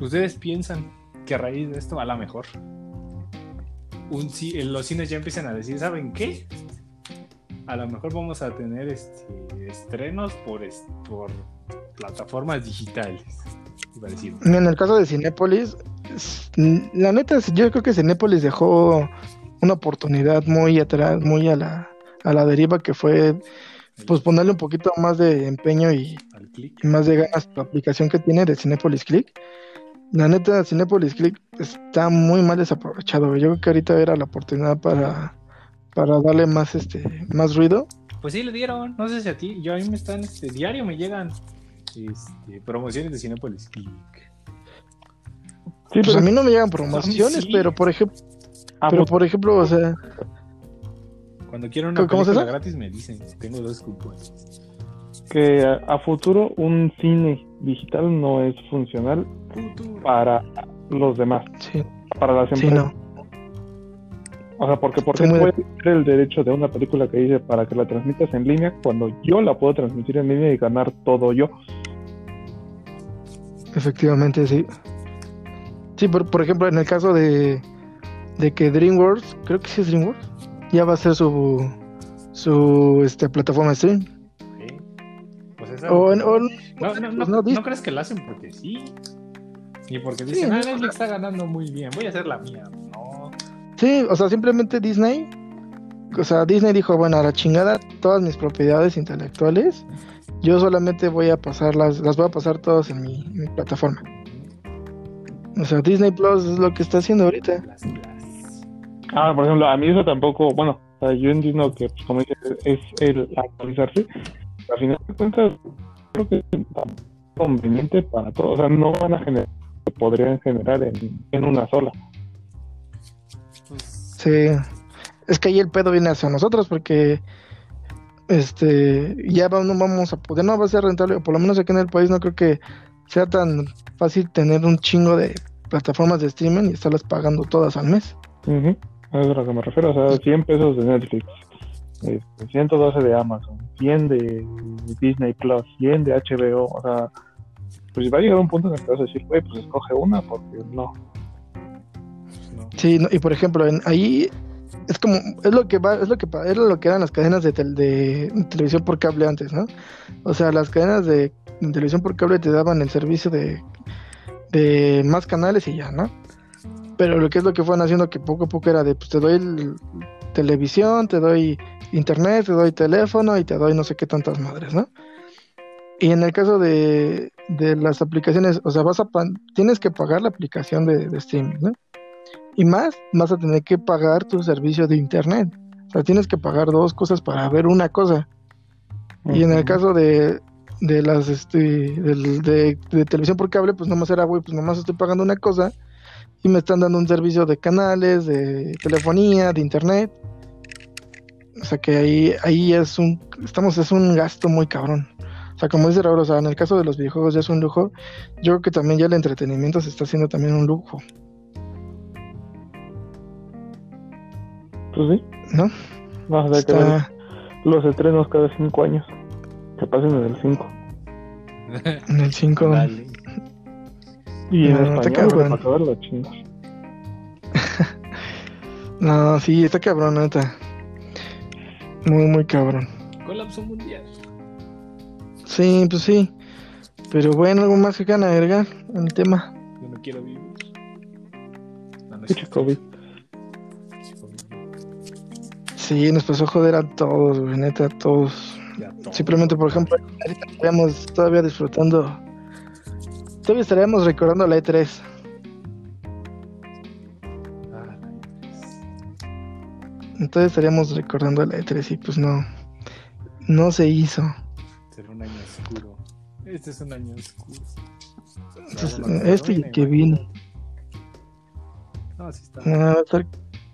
ustedes piensan que a raíz de esto, a lo mejor, un, los cines ya empiezan a decir, ¿saben qué? A lo mejor vamos a tener este, estrenos por, por plataformas digitales. En el caso de Cinépolis, la neta, yo creo que Cinépolis dejó una oportunidad muy atrás, muy a la, a la deriva, que fue pues ponerle un poquito más de empeño y, y más de ganas la aplicación que tiene de Cinépolis Click. La neta, Cinépolis Click está muy mal desaprovechado. Yo creo que ahorita era la oportunidad para, para darle más este más ruido. Pues sí, le dieron. No sé si a ti. Yo a mí me están. Este, diario me llegan este, promociones de Cinepolis Click. Sí, Pues pero a mí no me llegan promociones, sí. pero por ejemplo, ah, pero pues, por ejemplo, o sea, Cuando quiero una ¿Cómo película gratis me dicen. Tengo dos cupones. que a, a futuro un cine digital no es funcional Futuro. para los demás, sí, para las sí, empresas. no. O sea, porque ¿por Sí, qué a tener el derecho de una película que dice para que la transmitas en línea cuando yo la puedo transmitir en línea y ganar todo yo? Efectivamente, sí. Sí, por, por ejemplo, en el caso de, de que DreamWorks, creo que sí es DreamWorks, ya va a ser su, su este, plataforma de stream. Sí. Pues esa- O, en- o- no, no, no, pues no, ¿no dis- crees que la hacen porque sí? Ni porque Sí, dicen, ah, no. Netflix está ganando muy bien, voy a hacer la mía. Sí, o sea, simplemente Disney, o sea, Disney dijo, bueno, a la chingada todas mis propiedades intelectuales, yo solamente voy a pasarlas, las voy a pasar todas en mi, plataforma. O sea, Disney Plus es lo que está haciendo ahorita. Ah, por ejemplo, a mí eso tampoco, bueno, o sea, yo entiendo que, pues, como dices, es el actualizarse. Al final de cuentas, creo que es conveniente para todos. O sea, no van a generar podrían generar en, en una sola. Es que ahí el pedo viene hacia nosotros porque este ya no vamos a poder, no va a ser rentable, por lo menos aquí en el país no creo que sea tan fácil tener un chingo de plataformas de streaming y estarlas pagando todas al mes. A eso es a lo que me refiero. O sea, 100 pesos de Netflix, este, 112 de Amazon, 100 de Disney Plus, 100 de HBO. O sea, pues va a llegar un punto en el que vas a decir, güey, pues escoge una porque no. Sí, no, y por ejemplo, en, ahí es como es lo que va, es lo que era lo que eran las cadenas de, tel- de televisión por cable antes, ¿no? O sea, las cadenas de, televisión por cable te daban el servicio de, más canales y ya, ¿no? Pero lo que es lo que fueron haciendo que poco a poco era de pues te doy el- televisión, te doy internet, te doy teléfono y te doy no sé qué tantas madres, ¿no? Y en el caso de, las aplicaciones, o sea, vas a tienes que pagar la aplicación de, de streaming, ¿no? Y más, vas a tener que pagar tu servicio de internet. O sea, tienes que pagar dos cosas para ver una cosa. Y en el caso de, de las este, de televisión por cable, pues nomás era, güey, pues nomás estoy pagando una cosa y me están dando un servicio de canales, de telefonía, de internet. O sea que ahí, ahí es un, estamos, es un gasto muy cabrón. O sea, como dice Raúl, o sea, en el caso de los videojuegos ya es un lujo. Yo creo que también ya el entretenimiento se está haciendo también un lujo, Pues sí, ¿no? vamos a ver que ver Está, los estrenos cada 5 años. Que pasen en el 5. en el 5. Dale. Y en No, te español, cabrón. para acabar los chingos. No, sí, está cabrón, neta. Muy, muy cabrón. Colapso mundial. Sí, pues sí. Pero bueno, algo más que quieran agregar en el tema. Yo no quiero vivir. No, no. COVID. Sí, nos pasó a joder a todos, güey, neta, a todos. Simplemente, por ejemplo, ahorita estaríamos todavía disfrutando. Todavía estaríamos recordando la E E3. Ah, Entonces estaríamos recordando la E3 y pues no. No se hizo. será un año oscuro. Este es un año oscuro. Entonces, este y que viene. No, sí está. Ah, estar,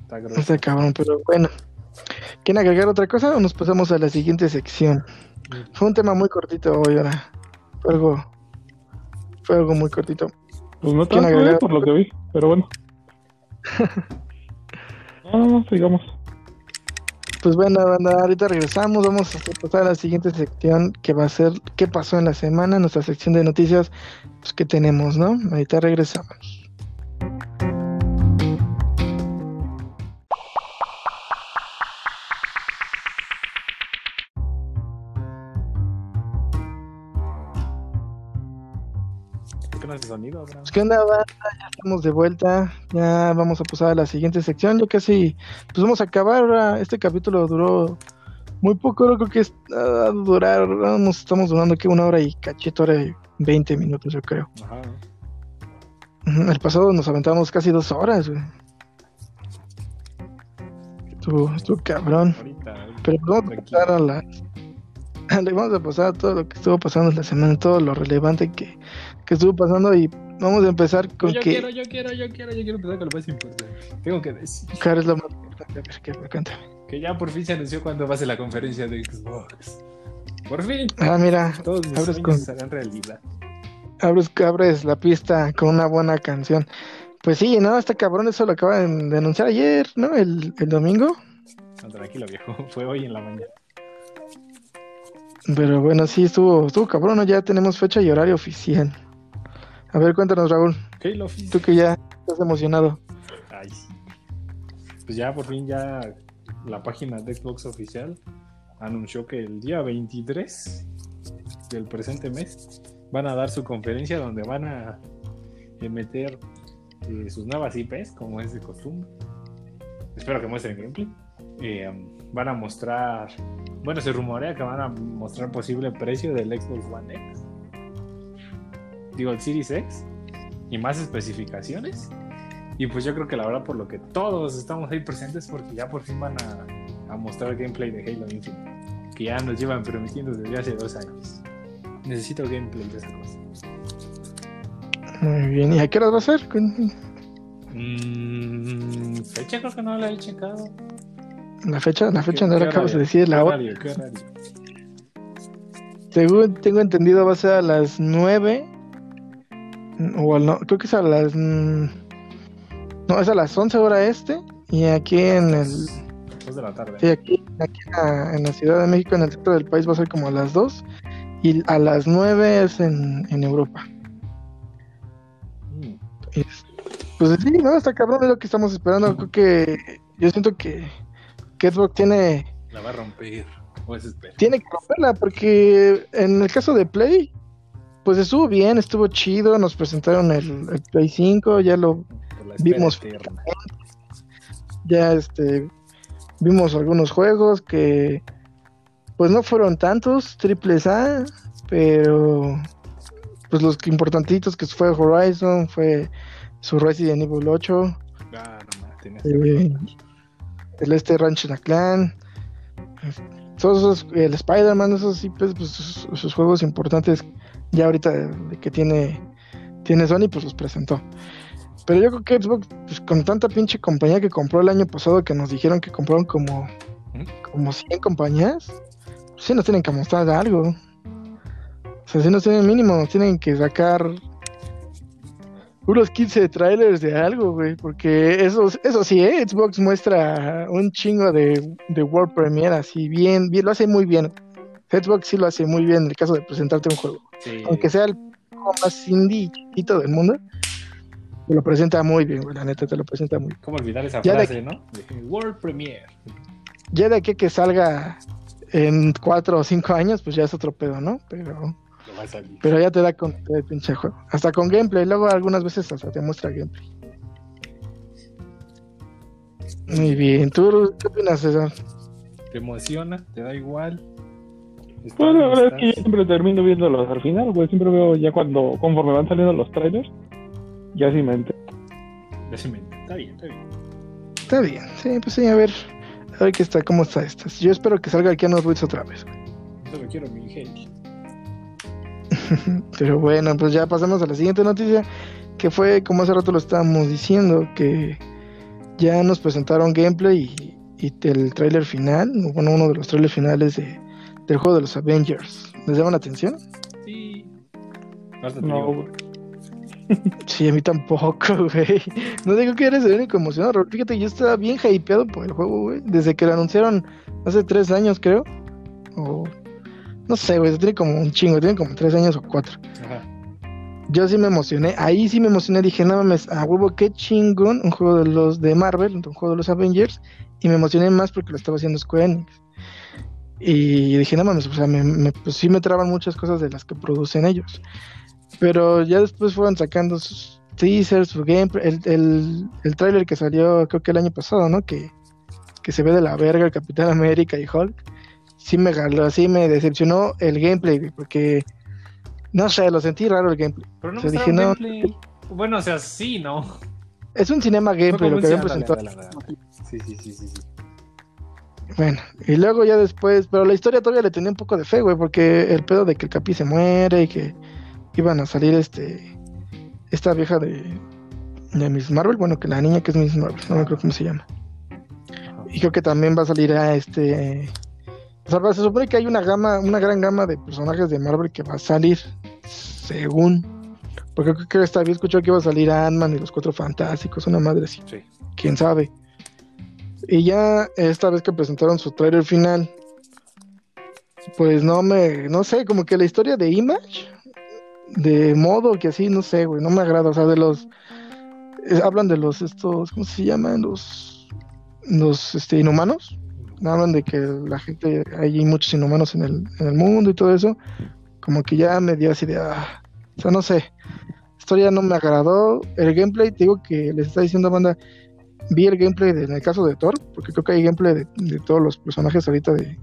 Está grueso. estar cabrón, pero bueno. ¿Quieren agregar otra cosa o nos pasamos a la siguiente sección? Fue un tema muy cortito hoy, ahora. Fue algo. Fue algo muy cortito. Pues no ¿Quién tanto, agregar? eh, por lo que vi, pero bueno. No, no, no, sigamos. Pues bueno, banda, ahorita regresamos. Vamos a pasar a la siguiente sección que va a ser qué pasó en la semana, nuestra sección de noticias pues, que tenemos, ¿no? Ahorita regresamos. Sonido, Abraham? Pues, ¿Qué onda, banda? Ya estamos de vuelta. Ya vamos a pasar a la siguiente sección. Ya casi, pues vamos a acabar. Este capítulo duró muy poco. Creo que es, a durar, vamos, estamos durando que una hora y cachito, hora y 20 minutos, yo creo. Ajá. El pasado nos aventamos casi dos horas, güey. Estuvo, estuvo cabrón. Ahorita. ahorita. Pero vamos a pasar a la. Le vamos a pasar a todo lo que estuvo pasando en la semana, todo lo relevante que, que estuvo pasando y vamos a empezar con yo que. quiero, yo quiero, yo quiero, yo quiero empezar con lo más importante. Tengo que decir ¿Cuál es lo más importante? A ver, ¿qué? Cuéntame. que ya por fin se anunció cuando va a ser la conferencia de Xbox. Por fin. Ah, mira, Todos mis abres con- realidad. abres, abres la pista con una buena canción. Pues sí, no, este cabrón eso lo acaban de anunciar ayer, ¿no? El, el domingo. No, tranquilo, viejo. Fue hoy en la mañana. Pero bueno, sí, estuvo, estuvo cabrón, ¿no? Ya tenemos fecha y horario oficial. A ver, cuéntanos, Raúl, ¿Qué Office? tú que ya estás emocionado. Ay. Pues ya por fin ya la página de Xbox oficial anunció que el día 23 del presente mes van a dar su conferencia donde van a meter eh, sus nuevas IPs como es de costumbre. Espero que muestren gameplay. Eh, van a mostrar, bueno, se rumorea que van a mostrar posible precio del Xbox One X. Digo, el Series X y más especificaciones. Y pues yo creo que la verdad por lo que todos estamos ahí presentes porque ya por fin van a, a mostrar gameplay de Halo Infinite. Que ya nos llevan permitiendo desde hace dos años. Necesito gameplay de esa cosa. Muy bien, ¿y a qué horas va a ser? Mm, fecha creo que no la he checado. La fecha, la fecha ¿Qué- no la acabas de decir, la ¿Qué hora. Según tengo entendido, va a ser a las 9. O al no, creo que es a las. mm, No, es a las 11 hora este. Y aquí en el. Dos de la tarde. Sí, aquí, aquí en, la, en la Ciudad de México, en el centro del país, va a ser como a las 2. Y a las 9 es en, en Europa. Mm, Es- pues sí, no, está cabrón, es lo que estamos esperando. Creo que. Yo siento que. Que Xbox tiene. la va a romper. Tiene que romperla porque en el caso de Play, pues estuvo bien, estuvo chido, nos presentaron el, el Play 5, ya lo vimos- ya este vimos algunos juegos que pues no fueron tantos triples A, pero pues los importantitos que fue Horizon, fue su Resident Evil 8, Ah, no más, tenías eh, el este Ratchet and Clan, todos esos, el Spider-Man, esos sí, pues, pues, sus, sus juegos importantes ya ahorita que tiene, tiene Sony, pues los presentó. Pero yo creo que Xbox, pues, con tanta pinche compañía que compró el año pasado, que nos dijeron que compraron como, ¿Mm? como 100 compañías, pues sí nos tienen que mostrar algo. O sea, sí nos tienen mínimo, nos tienen que sacar unos 15 trailers de algo, güey, porque eso, eso sí, ¿eh? Xbox muestra un chingo de, de World Premiere así, bien, bien, lo hace muy bien. Xbox sí lo hace muy bien en el caso de presentarte un juego Sí. aunque sea el juego más indie del mundo, Te lo presenta muy bien, güey, la neta te lo presenta muy bien. ¿Cómo olvidar esa Ya de- frase, no? De World Premiere. Ya de aquí que salga en cuatro o cinco años, pues ya es otro pedo, ¿no? Pero, Lo va a salir. pero ya te da con el pinche juego. Hasta con gameplay, luego algunas veces hasta te muestra gameplay. Muy bien, ¿tú qué opinas, César? ¿Te emociona? ¿Te da igual? ¿Estás- Bueno, la verdad es que yo siempre termino viéndolos al final, güey. Siempre veo ya cuando, conforme van saliendo los trailers, ya sí me entero. Ya se me- Está bien, está bien. Está bien, sí, pues sí, a ver, a ver qué está, cómo está estas. Yo espero que salga aquí a Keanu Reeves otra vez. güey. Solo quiero mi Halo. Pero bueno, pues ya pasamos a la siguiente noticia, que fue, como hace rato lo estábamos diciendo, que ya nos presentaron gameplay y, y el tráiler final, bueno, uno de los trailers finales de, del juego de los Avengers. ¿Les llaman la atención? Sí. No, güey. Sí, a mí tampoco, güey. No digo que eres el único emocionado, Raúl. Fíjate, yo estaba bien hypeado por el juego, güey. Desde que lo anunciaron hace tres años, creo. O no sé, güey. Tiene como un chingo, tiene como tres años o cuatro. Ajá. Yo sí me emocioné. Ahí sí me emocioné. Dije, no mames, a huevo, qué chingón. Un juego de los de Marvel, un juego de los Avengers. Y me emocioné más porque lo estaba haciendo Square Enix. Y dije, no mames, o sea, me, me- pues sí me traban muchas cosas de las que producen ellos. Pero ya después fueron sacando sus teasers, su gameplay, el, el, el tráiler que salió creo que el año pasado, ¿no? Que, que se ve de la verga el Capitán América y Hulk. Sí me galó, sí me decepcionó el gameplay, porque no sé, lo sentí raro el gameplay. Pero no O sea, dije, no. gameplay. Bueno, o sea, sí, ¿no? Es un cinema gameplay lo que habían presentado. sí, sí, sí, sí. Bueno, y luego ya después, pero la historia todavía le tenía un poco de fe, güey, porque el pedo de que el Capi se muere y que iban a salir este esta vieja de, de Miss Marvel, bueno, que la niña que es Miss Marvel, no me acuerdo cómo se llama. Y creo que también va a salir a este o sea, se supone que hay una gama, una gran gama de personajes de Marvel que va a salir, según. Porque creo que esta había escuchado que iba a salir Ant-Man y los Cuatro Fantásticos, una madre así Sí. quién sabe. Y ya esta vez que presentaron su trailer final, pues no me, no sé, como que la historia de Image, de modo que así, no sé, güey, no me agrada, o sea, de los, eh, hablan de los, estos, ¿cómo se llaman? Los, los, este, inhumanos, hablan de que la gente, hay muchos inhumanos en el, en el mundo y todo eso, como que ya me dio así de, ah, o sea, no sé, la historia no me agradó, el gameplay, te digo que les está diciendo banda, vi el gameplay de- en el caso de Thor, porque creo que hay gameplay de, de todos los personajes ahorita de.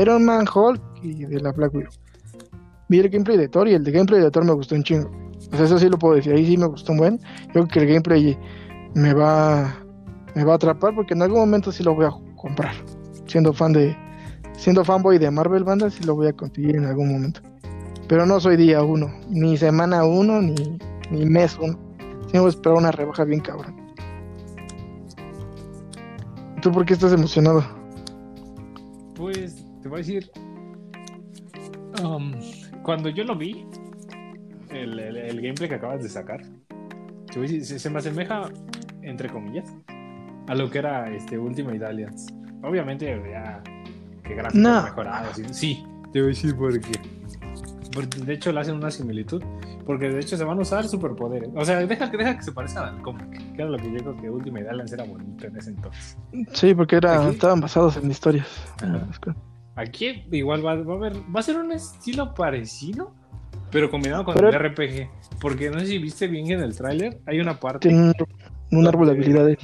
Iron Man, Hulk y de la Black Widow. Vi el gameplay de Thor y el de gameplay de Thor me gustó un chingo. O sea, eso sí lo puedo decir, ahí sí me gustó un buen. Yo creo que el gameplay me va me va a atrapar porque en algún momento sí lo voy a comprar. Siendo fan de siendo fanboy de Marvel banda sí lo voy a conseguir en algún momento. Pero no soy día uno, ni semana uno, ni, ni mes uno. Tengo que esperar una rebaja bien cabrón. ¿Tú por qué estás emocionado? Pues te voy a decir. um, cuando yo lo vi, el, el- el gameplay que acabas de sacar, te voy a decir, se, se me asemeja, entre comillas, a lo que era este Ultimate Alliance. Obviamente, ya que gráficos No. mejorados. Sí, sí, te voy a decir por qué. De hecho le hacen una similitud. Porque de hecho se van a usar superpoderes. O sea, deja, que- deja que se parezcan al cómic. Que era lo que yo creo que Ultimate Alliance era bonito en ese entonces. Sí, porque era, Aquí- estaban basados en historias. Ajá. Aquí igual va, va a haber, va a ser un estilo parecido, pero combinado con Pero- el RPG. Porque no sé si viste bien en el tráiler, hay una parte Tienen un, un árbol de habilidades.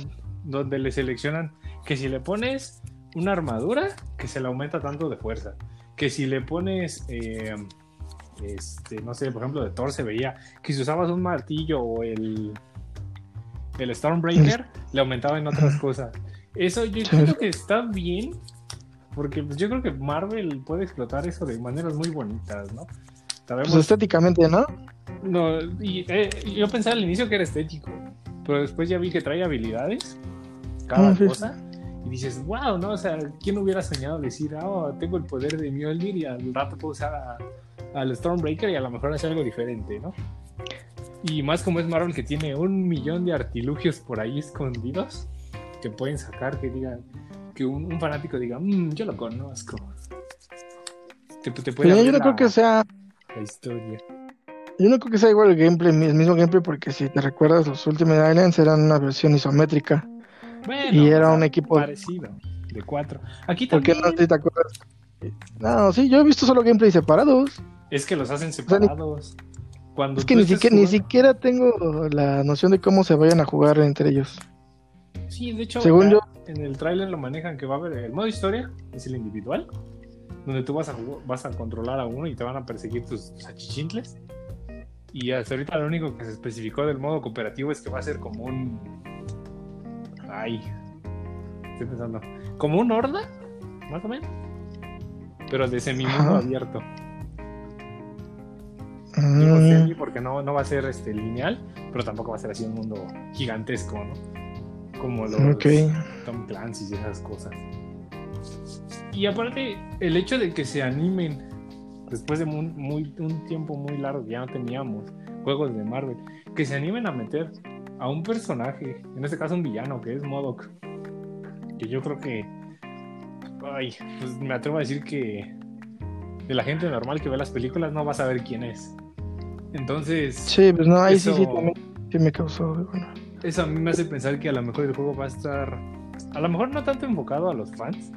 donde le seleccionan que si le pones una armadura, que se le aumenta tanto de fuerza. Que si le pones, eh, este, no sé, por ejemplo, de Thor se veía que si usabas un martillo o el, el Stormbreaker, le aumentaba en otras cosas. Eso yo creo que está bien, porque pues, yo creo que Marvel puede explotar eso de maneras muy bonitas, ¿no? Sabemos Pues estéticamente, ¿no? no, y, eh, yo pensaba al inicio que era estético, pero después ya vi que trae habilidades, cada sí. cosa, y dices, wow, ¿no? O sea, ¿quién hubiera soñado decir, ah, oh, tengo el poder de Mjolnir y al rato puedo usar a- al Stormbreaker y a lo mejor hacer algo diferente, ¿no? Y más como es Marvel que tiene un millón de artilugios por ahí escondidos que pueden sacar que digan, que un, un fanático diga, "Mm, yo lo conozco. Te, te puede Pero yo no creo la- que sea. la historia. Yo no creo que sea igual el gameplay, el mismo gameplay, porque si te recuerdas, los Ultimate Islands eran una versión isométrica. Bueno, Y era un equipo- parecido, de cuatro. Aquí ¿Por qué también no te acuerdas? No, sí, yo he visto solo gameplay separados. Es que los hacen separados. Cuando Es que ni siquiera, ni siquiera tengo la noción de cómo se vayan a jugar entre ellos. Sí, de hecho, Según yo- en el tráiler lo manejan que va a haber el modo historia, es el individual, donde tú vas a jugar- vas a controlar a uno y te van a perseguir tus, tus achichintles. Y hasta ahorita lo único que se especificó del modo cooperativo es que va a ser como un. Ay. Estoy pensando. Como un horda, más o menos. Pero de semimundo Ajá. Digo Mm, semi porque no, no va a ser este, lineal, pero tampoco va a ser así un mundo gigantesco, ¿no? Como los. Tom Clancy y esas cosas. Y aparte, el hecho de que se animen después de muy, muy- un tiempo muy largo que ya no teníamos juegos de Marvel, que se animen a meter a un personaje, en este caso un villano, que es Modok, que yo creo que, ay, pues me atrevo a decir que de la gente normal que ve las películas no va a saber quién es. Entonces, Sí, pues no, ahí sí, sí, Eso- también sí me causó. bueno. eso a mí me hace pensar que a lo mejor el juego va a estar, a lo mejor no tanto enfocado a los fans,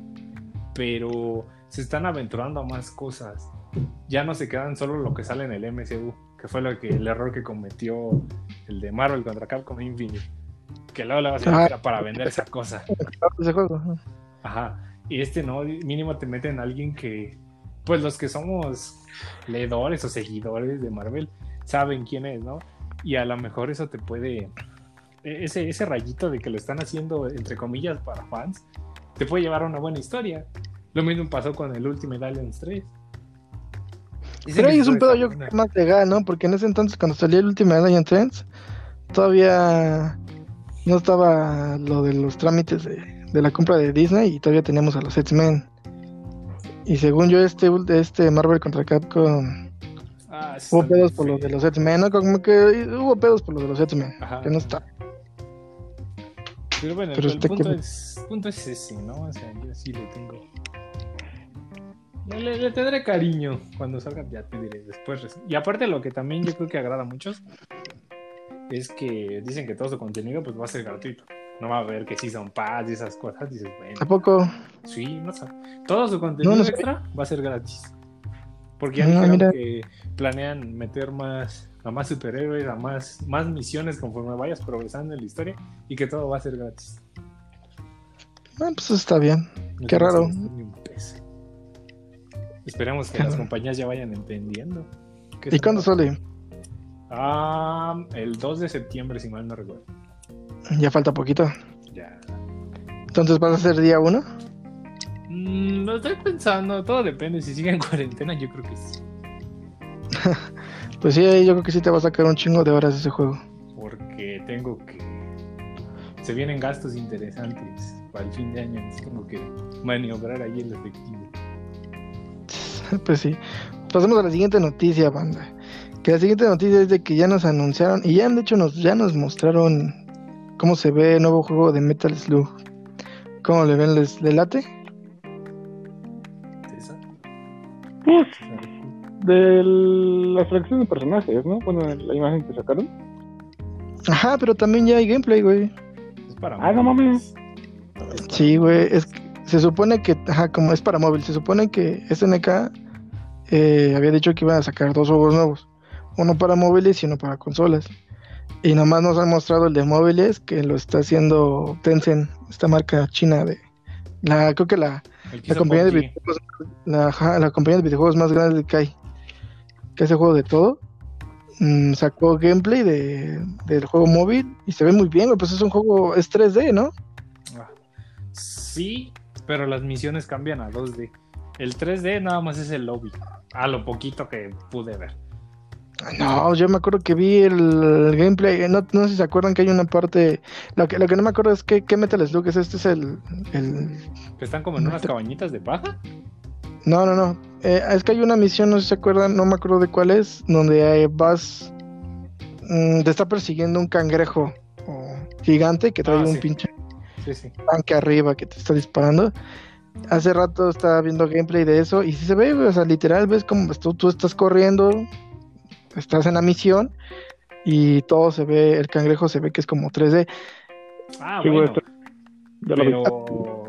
pero se están aventurando a más cosas. Ya no se quedan solo lo que sale en el MCU, que fue lo que el error que cometió el de Marvel contra Capcom Infinite, que luego le va a Ah. era para vender esa cosa. Ese juego. ajá. Ajá. Y este no, mínimo te meten a alguien que, pues los que somos leedores o seguidores de Marvel saben quién es, ¿no? Y a lo mejor eso te puede, e- ese, ese rayito de que lo están haciendo entre comillas para fans, te puede llevar a una buena historia. Lo mismo pasó con el Ultimate Aliens 3. Dicen Pero que ahí es un pedo yo creo que más legal, ¿no? Porque en ese entonces cuando salió el último Alien Trends, todavía no estaba lo de los trámites de, de la compra de Disney y todavía teníamos a los X-Men. Y según yo, este, este Marvel contra Capcom Ah, hubo pedos por lo feo. de los X-Men, ¿no? Como que hubo pedos por lo de los X-Men, que no está. Pero bueno, Pero el este punto, que- es, punto es ese, ¿no? O sea, yo sí le tengo. Le, le tendré cariño cuando salga, ya te diré después. Y aparte, lo que también yo creo que agrada a muchos es que dicen que todo su contenido pues va a ser gratuito. No va a haber que si son paz y esas cosas. Dices, bueno, Tampoco. sí, no sé. Todo su contenido No, no sé. extra va a ser gratis. Porque ya Ah, mira. que planean meter más a más superhéroes, a más, más misiones conforme vayas progresando en la historia y que todo va a ser gratis. Bueno, pues está bien. No Qué raro. Esperemos que las compañías ya vayan entendiendo. ¿Y cuándo no- sale? Ah, el 2 de septiembre, si mal no recuerdo. Ya falta poquito. Ya. Entonces vas a ser día uno. Mm, lo estoy pensando, todo depende. Si sigue en cuarentena, yo creo que sí. Pues sí, yo creo que sí te va a sacar un chingo de horas ese juego. Porque tengo que. Se vienen gastos interesantes para el fin de año. entonces Tengo que maniobrar ahí el efectivo. Pues sí. Pasemos a la siguiente noticia, banda. Que la siguiente noticia es de que ya nos anunciaron y ya de hecho nos, ya nos mostraron cómo se ve el nuevo juego de Metal Slug. ¿Cómo le ven? ¿Les le late? Pues, de las fracciones de personajes, ¿no? Bueno, la imagen que sacaron. Ajá, pero también ya hay gameplay, güey. Es para Ah, no móviles. Sí, güey. Es que se supone que, ajá, como es para móvil, se supone que SNK eh, había dicho que iban a sacar dos juegos nuevos. Uno para móviles y uno para consolas. Y nomás nos han mostrado el de móviles que lo está haciendo Tencent, esta marca china de... La, creo que la, la compañía de videojuegos, la, la compañía de videojuegos más grande que hay, que hace juego de todo, mm, sacó gameplay de, del juego móvil y se ve muy bien, pues es un juego, es 3D, ¿no? Ah, Sí, pero las misiones cambian a 2D. El 3D nada más es el lobby. A lo poquito que pude ver. No, yo me acuerdo que vi el, gameplay, eh, no, no sé si se acuerdan que hay una parte, lo que, lo que no me acuerdo es que, qué Metal Slug es, este es el, el, están como en unas cabañitas de paja. no, no, no, Eh, es que hay una misión, no sé si se acuerdan, no me acuerdo de cuál es, donde eh, vas, mm, te está persiguiendo un cangrejo oh, gigante que trae Ah, un sí. pinche Sí, sí. tanque arriba que te está disparando. Hace rato estaba viendo gameplay de eso y si se ve, o sea, literal ves como tú, tú estás corriendo estás en la misión y todo se ve, el cangrejo se ve que es como 3D. Ah, bueno. Pero,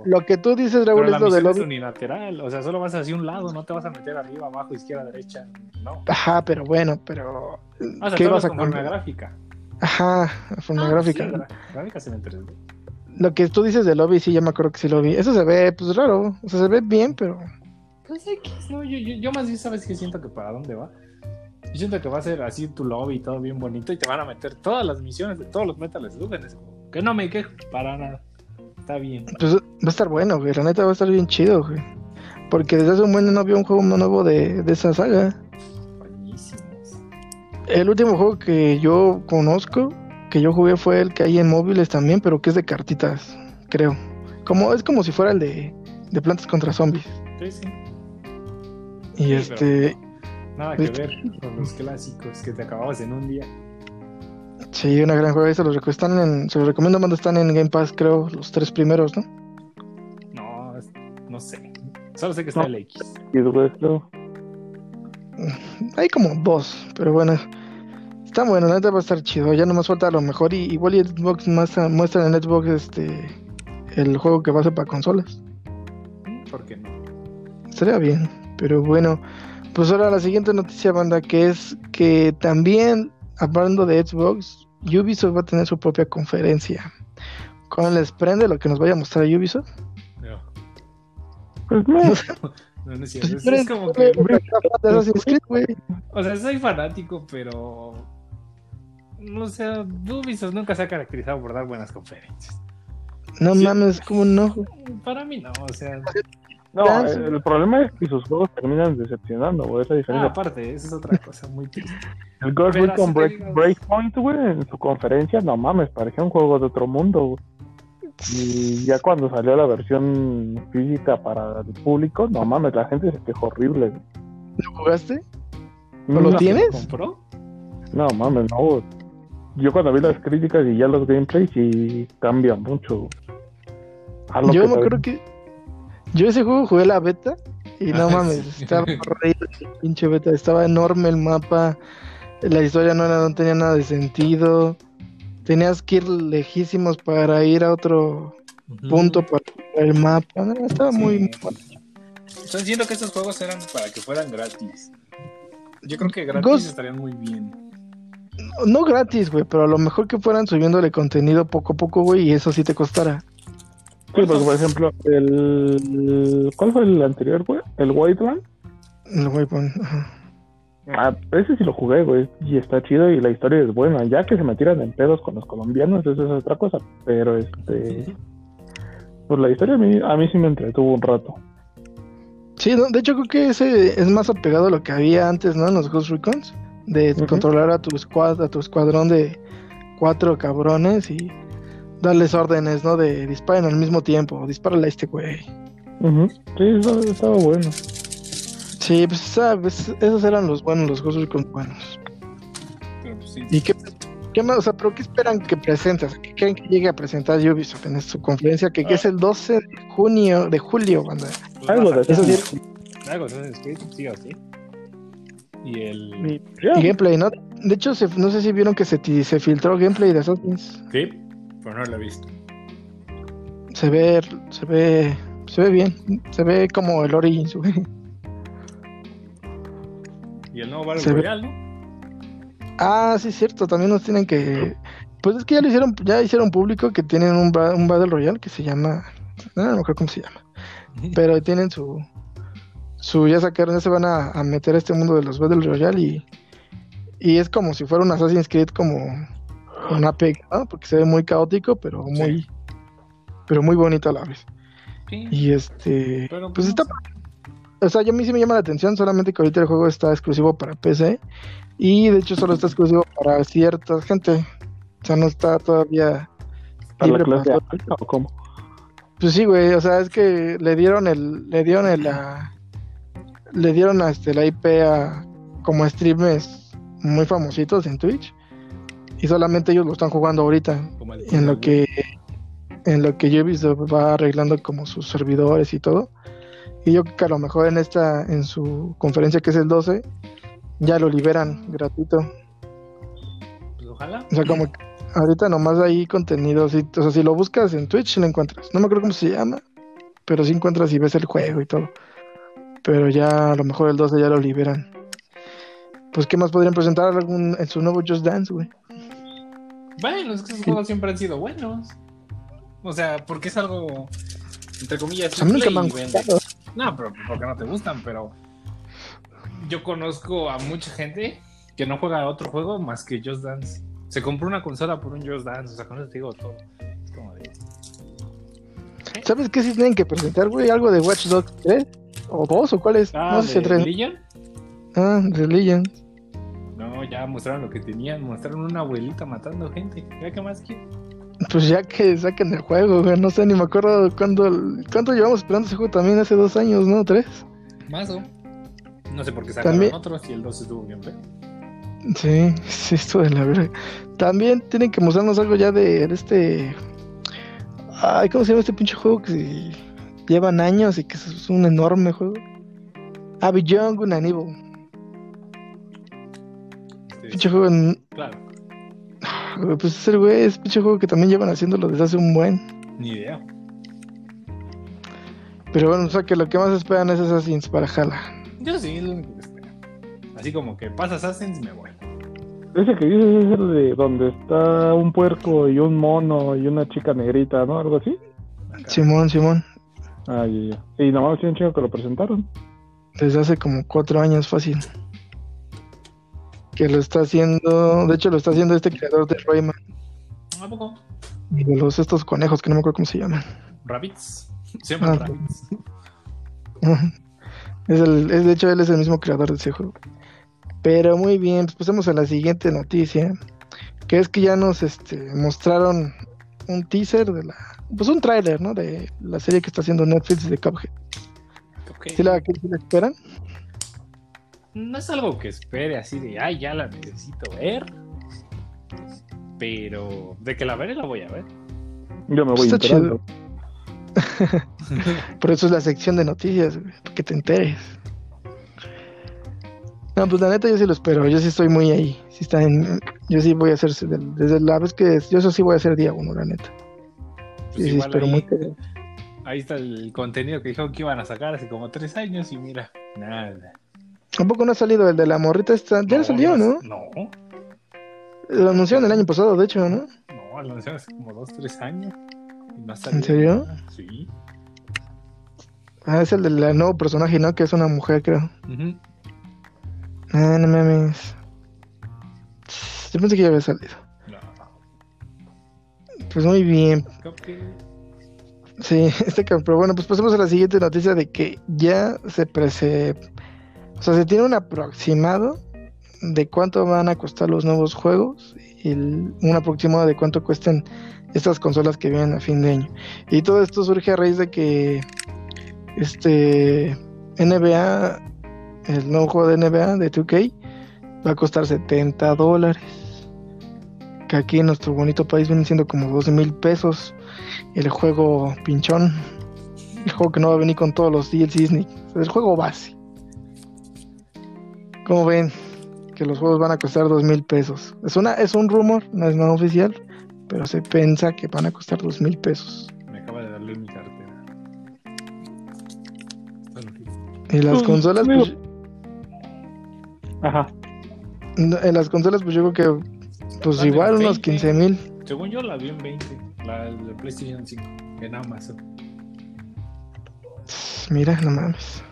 Lo que tú dices, pero Raúl, la es lo del misión es lobby. unilateral. O sea, solo vas hacia un lado, no te vas a meter arriba, abajo, izquierda, derecha. No. Ajá, pero bueno, pero. O sea, ¿Qué vas a con forma cambiar? gráfica. Ajá, forma Ah, gráfica. sí, gráficas en el 3D. Lo que tú dices del lobby, sí, ya me acuerdo que sí lo vi. Eso se ve, pues raro. O sea, se ve bien, pero. Pues X, no, yo, yo, yo más bien sabes que siento que para dónde va. Yo siento que va a ser así tu lobby y todo bien bonito y te van a meter todas las misiones de todos los Metal Slug en ese juego. Que no me quejo para nada. Está bien. Pues va a estar bueno, güey. La neta va a estar bien chido, güey. Porque desde hace un buen no había un juego nuevo de, de esa saga. Buenísimos. El último juego que yo conozco, que yo jugué, fue el que hay en móviles también, pero que es de cartitas, creo. Como, es como si fuera el de, de plantas contra zombies. Sí, sí. Y Sí, este, Nada que ver con los clásicos que te acababas en un día. sí, una gran juego. Se los, están en, se los recomiendo cuando están en Game Pass, creo, los tres primeros, ¿no? No, no sé. Solo sé que está No. el X. Y creo. Hay como dos, pero bueno. Está bueno, la neta va a estar chido. Ya nomás falta lo mejor. Y igual y Xbox muestra, muestra en Xbox este el juego que va a ser para consolas. ¿Por qué no? Estaría bien. Pero bueno, pues ahora la siguiente noticia, banda, que es que también, hablando de Xbox, Ubisoft va a tener su propia conferencia. ¿Cómo les prende lo que nos vaya a mostrar Ubisoft? No, Pues no, no, no es cierto. Es, como que. O sea, soy fanático, pero. No sé, Ubisoft nunca se ha caracterizado por dar buenas conferencias. No Sí. mames, ¿cómo no? Para mí no, o sea. No, el, el problema es que sus juegos terminan decepcionando, güey. Esa Ah, diferencia. aparte, esa es otra cosa muy triste. el Ghost Recon Break, digo- Breakpoint, güey, en su conferencia, no mames, parecía un juego de otro mundo, güey. Y ya cuando salió la versión física para el público, no mames, la gente se quejó horrible. güey. ¿Lo jugaste? No, lo ¿Lo tienes? compró? No mames, no. Yo cuando vi las críticas y ya los gameplays y cambia mucho. A lo Yo tal- acuerdo que. Yo ese juego jugué la beta. Y no Ah, mames, sí. estaba horrible el pinche beta. Estaba enorme el mapa. La historia no, era, no tenía nada de sentido. Tenías que ir lejísimos para ir a otro punto para el mapa. No, estaba Sí. muy. Estoy diciendo que estos juegos eran para que fueran gratis. Yo creo que gratis Ghost- estarían muy bien. No gratis, güey, pero a lo mejor que fueran subiéndole contenido poco a poco, güey, y eso sí te costara. Sí, porque por ejemplo, el. ¿Cuál fue el anterior, güey? El White One. El güey, pon- ajá. Ah, ese sí lo jugué, güey. Y está chido y la historia es buena. Ya que se me tiran en pedos con los colombianos, eso es otra cosa. Pero este. Pues la historia a mí, a mí sí me entretuvo un rato. Sí, no, de hecho creo que ese es más apegado a lo que había antes, ¿no? En los Ghost Recons. De controlar a tu squad, a tu escuadrón de cuatro cabrones y darles órdenes, ¿no? De disparen al mismo tiempo, dispárale a este güey. Ujú. Sí, eso estaba bueno. Sí, pues sabes, esos eran los buenos, los Ghost Recon buenos. Pero, pues, sí. ¿Y qué, qué más? O sea, pero qué esperan que presentes? ¿Qué creen que llegue a presentar Ubisoft en su conferencia? Que, que es el 12 de junio, de julio, banda. Pues Algo vas de Eso eso. sí, Algo de Creed, sí o sí. Y el. Y gameplay, ¿no? De hecho, se- no sé si vieron que se, se filtró gameplay de Assassin's. Sí, pero no lo he visto. Se ve, se ve, se ve bien. Se ve como el Origins, güey. Y el nuevo Battle Se ve- Royale, ¿no? Ah, sí, cierto. También nos tienen que. Pues es que ya lo hicieron, ya hicieron público que tienen un, un Battle Royale que se llama. No, no me acuerdo cómo se llama. Pero tienen su. Su, ya sacaron, ya se van a, a meter a este mundo de los Battle Royale y. Y es como si fuera un Assassin's Creed como una pega, ¿no? Porque se ve muy caótico, pero muy. Pero muy bonito a la vez. Sí. Y este. Pero, Pues está. O sea, yo a mí sí me llama la atención, solamente que ahorita el juego está exclusivo para PC y de hecho solo está exclusivo para cierta gente. O sea, no está todavía para la libre clase para- o cómo. Pues sí, güey, o sea, es que le dieron el le dieron el la le dieron a este la IP a como streamers muy famositos en Twitch y solamente ellos lo están jugando ahorita en lo que en lo que Ubisoft va arreglando como sus servidores y todo y yo creo que a lo mejor en esta en su conferencia que es el 12 ya lo liberan gratuito. Pues ojalá. O sea, como que ahorita nomás hay contenido, si, o sea, si lo buscas en Twitch lo encuentras. No me acuerdo cómo se llama, pero sí encuentras y ves el juego y todo. Pero ya a lo mejor el 12 ya lo liberan. Pues, ¿qué más podrían presentar algún, en su nuevo Just Dance, güey? Bueno, es que esos juegos siempre han sido buenos. O sea, porque es algo, entre comillas, A mí nunca me han gustado. No, pero porque no te gustan, pero yo conozco a mucha gente que no juega a otro juego más que Just Dance. Se compró una consola por un Just Dance, o sea, con eso te digo todo. Es como de- ¿Sabes qué sí tienen que presentar, güey? ¿Algo de Watch Dogs 3? ¿O 2? ¿O cuál es? Ah, no sé si ¿de 3. Legion? Ah, Religion. Ya mostraron lo que tenían, mostraron una abuelita matando gente. ¿Ya qué más quieren? Pues ya que saquen el juego, güey. No sé, ni me acuerdo cuándo. ¿Cuánto llevamos esperando ese juego también? Hace dos años, ¿no? ¿Tres? Mazo. No sé por qué sacaron También- otros y el 2 estuvo bien feo. Sí, sí, esto de la verga. También tienen que mostrarnos algo ya de de este. Ay, ¿cómo se llama este pinche juego que llevan años y que es un enorme juego? Ah, Beyond Good and Evil. Pinche juego en. Claro, Pues es el güey, es pinche juego que también llevan haciéndolo desde hace un buen. ni idea. Pero bueno, o sea que lo que más esperan es Assassin's para Jala. Yo sí, es lo único que espero. Así como que pasa Assassin's, me voy. Ese que dices es el de donde está un puerco y un mono y una chica negrita, ¿no? Algo así. Acá. Simón, Simón. Ah, ya, ya. Sí, nomás tiene un chico que lo presentaron. Desde hace como cuatro años fácil. Que lo está haciendo. De hecho, lo está haciendo este creador de Rayman. ¿A poco? Y de los estos conejos que no me acuerdo cómo se llaman. Rabbits. Se llaman Ah. Rabbits. Es el, es, de hecho, él es el mismo creador de ese juego. Pero muy bien, pues pasemos a la siguiente noticia. Que es que ya nos este, mostraron un teaser de la. Pues un tráiler, ¿no? De la serie que está haciendo Netflix de Cuphead. Ok. ¿Sí la, sí la esperan? No es algo que espere así de, ay, ya la necesito ver. Pero de que la veré, la voy a ver. Yo me voy Está enterando. Por eso es la sección de noticias, güey, para que te enteres. No, pues la neta yo sí lo espero, yo sí estoy muy ahí. Sí está en, yo sí voy a hacer, desde la vez que, yo eso sí voy a hacer día uno, la neta. Pues Sí, sí, espero ahí, muy ahí está el contenido que dijeron que iban a sacar hace como tres años y mira, nada. Tampoco no ha salido el de la morrita esta, ya no salió, ¿no? No, Lo anunciaron el año pasado, de hecho, ¿no? no, lo anunciaron hace como dos, tres años. Y no ha ¿En serio? nada. Sí. Ah, es el del nuevo personaje, ¿no? Que es una mujer, creo. Ujú. Ah, no mames. Yo pensé que ya había salido. No. Pues muy bien, Cupcake. Sí, este. Pero bueno, pues pasemos a la siguiente noticia de que ya se prese... O sea, se tiene un aproximado de cuánto van a costar los nuevos juegos y un aproximado de cuánto cuesten estas consolas que vienen a fin de año. Y todo esto surge a raíz de que este NBA, el nuevo juego de NBA de 2K, va a costar 70 dólares. Que aquí en nuestro bonito país vienen siendo como 12 mil pesos el juego pinchón. El juego que no va a venir con todos los DLCs ni. El juego base. Como ven, que los juegos van a costar dos mil pesos. Es una, es un rumor, no es nada oficial, pero se piensa que van a costar dos mil pesos. Me acaba de darle mi cartera. Y las Pues, consolas, pues, Ajá. en las consolas, pues yo creo que pues igual unos 20. 15 mil. Según yo la vi en 20, la de PlayStation 5, en Amazon. Mira, no mames.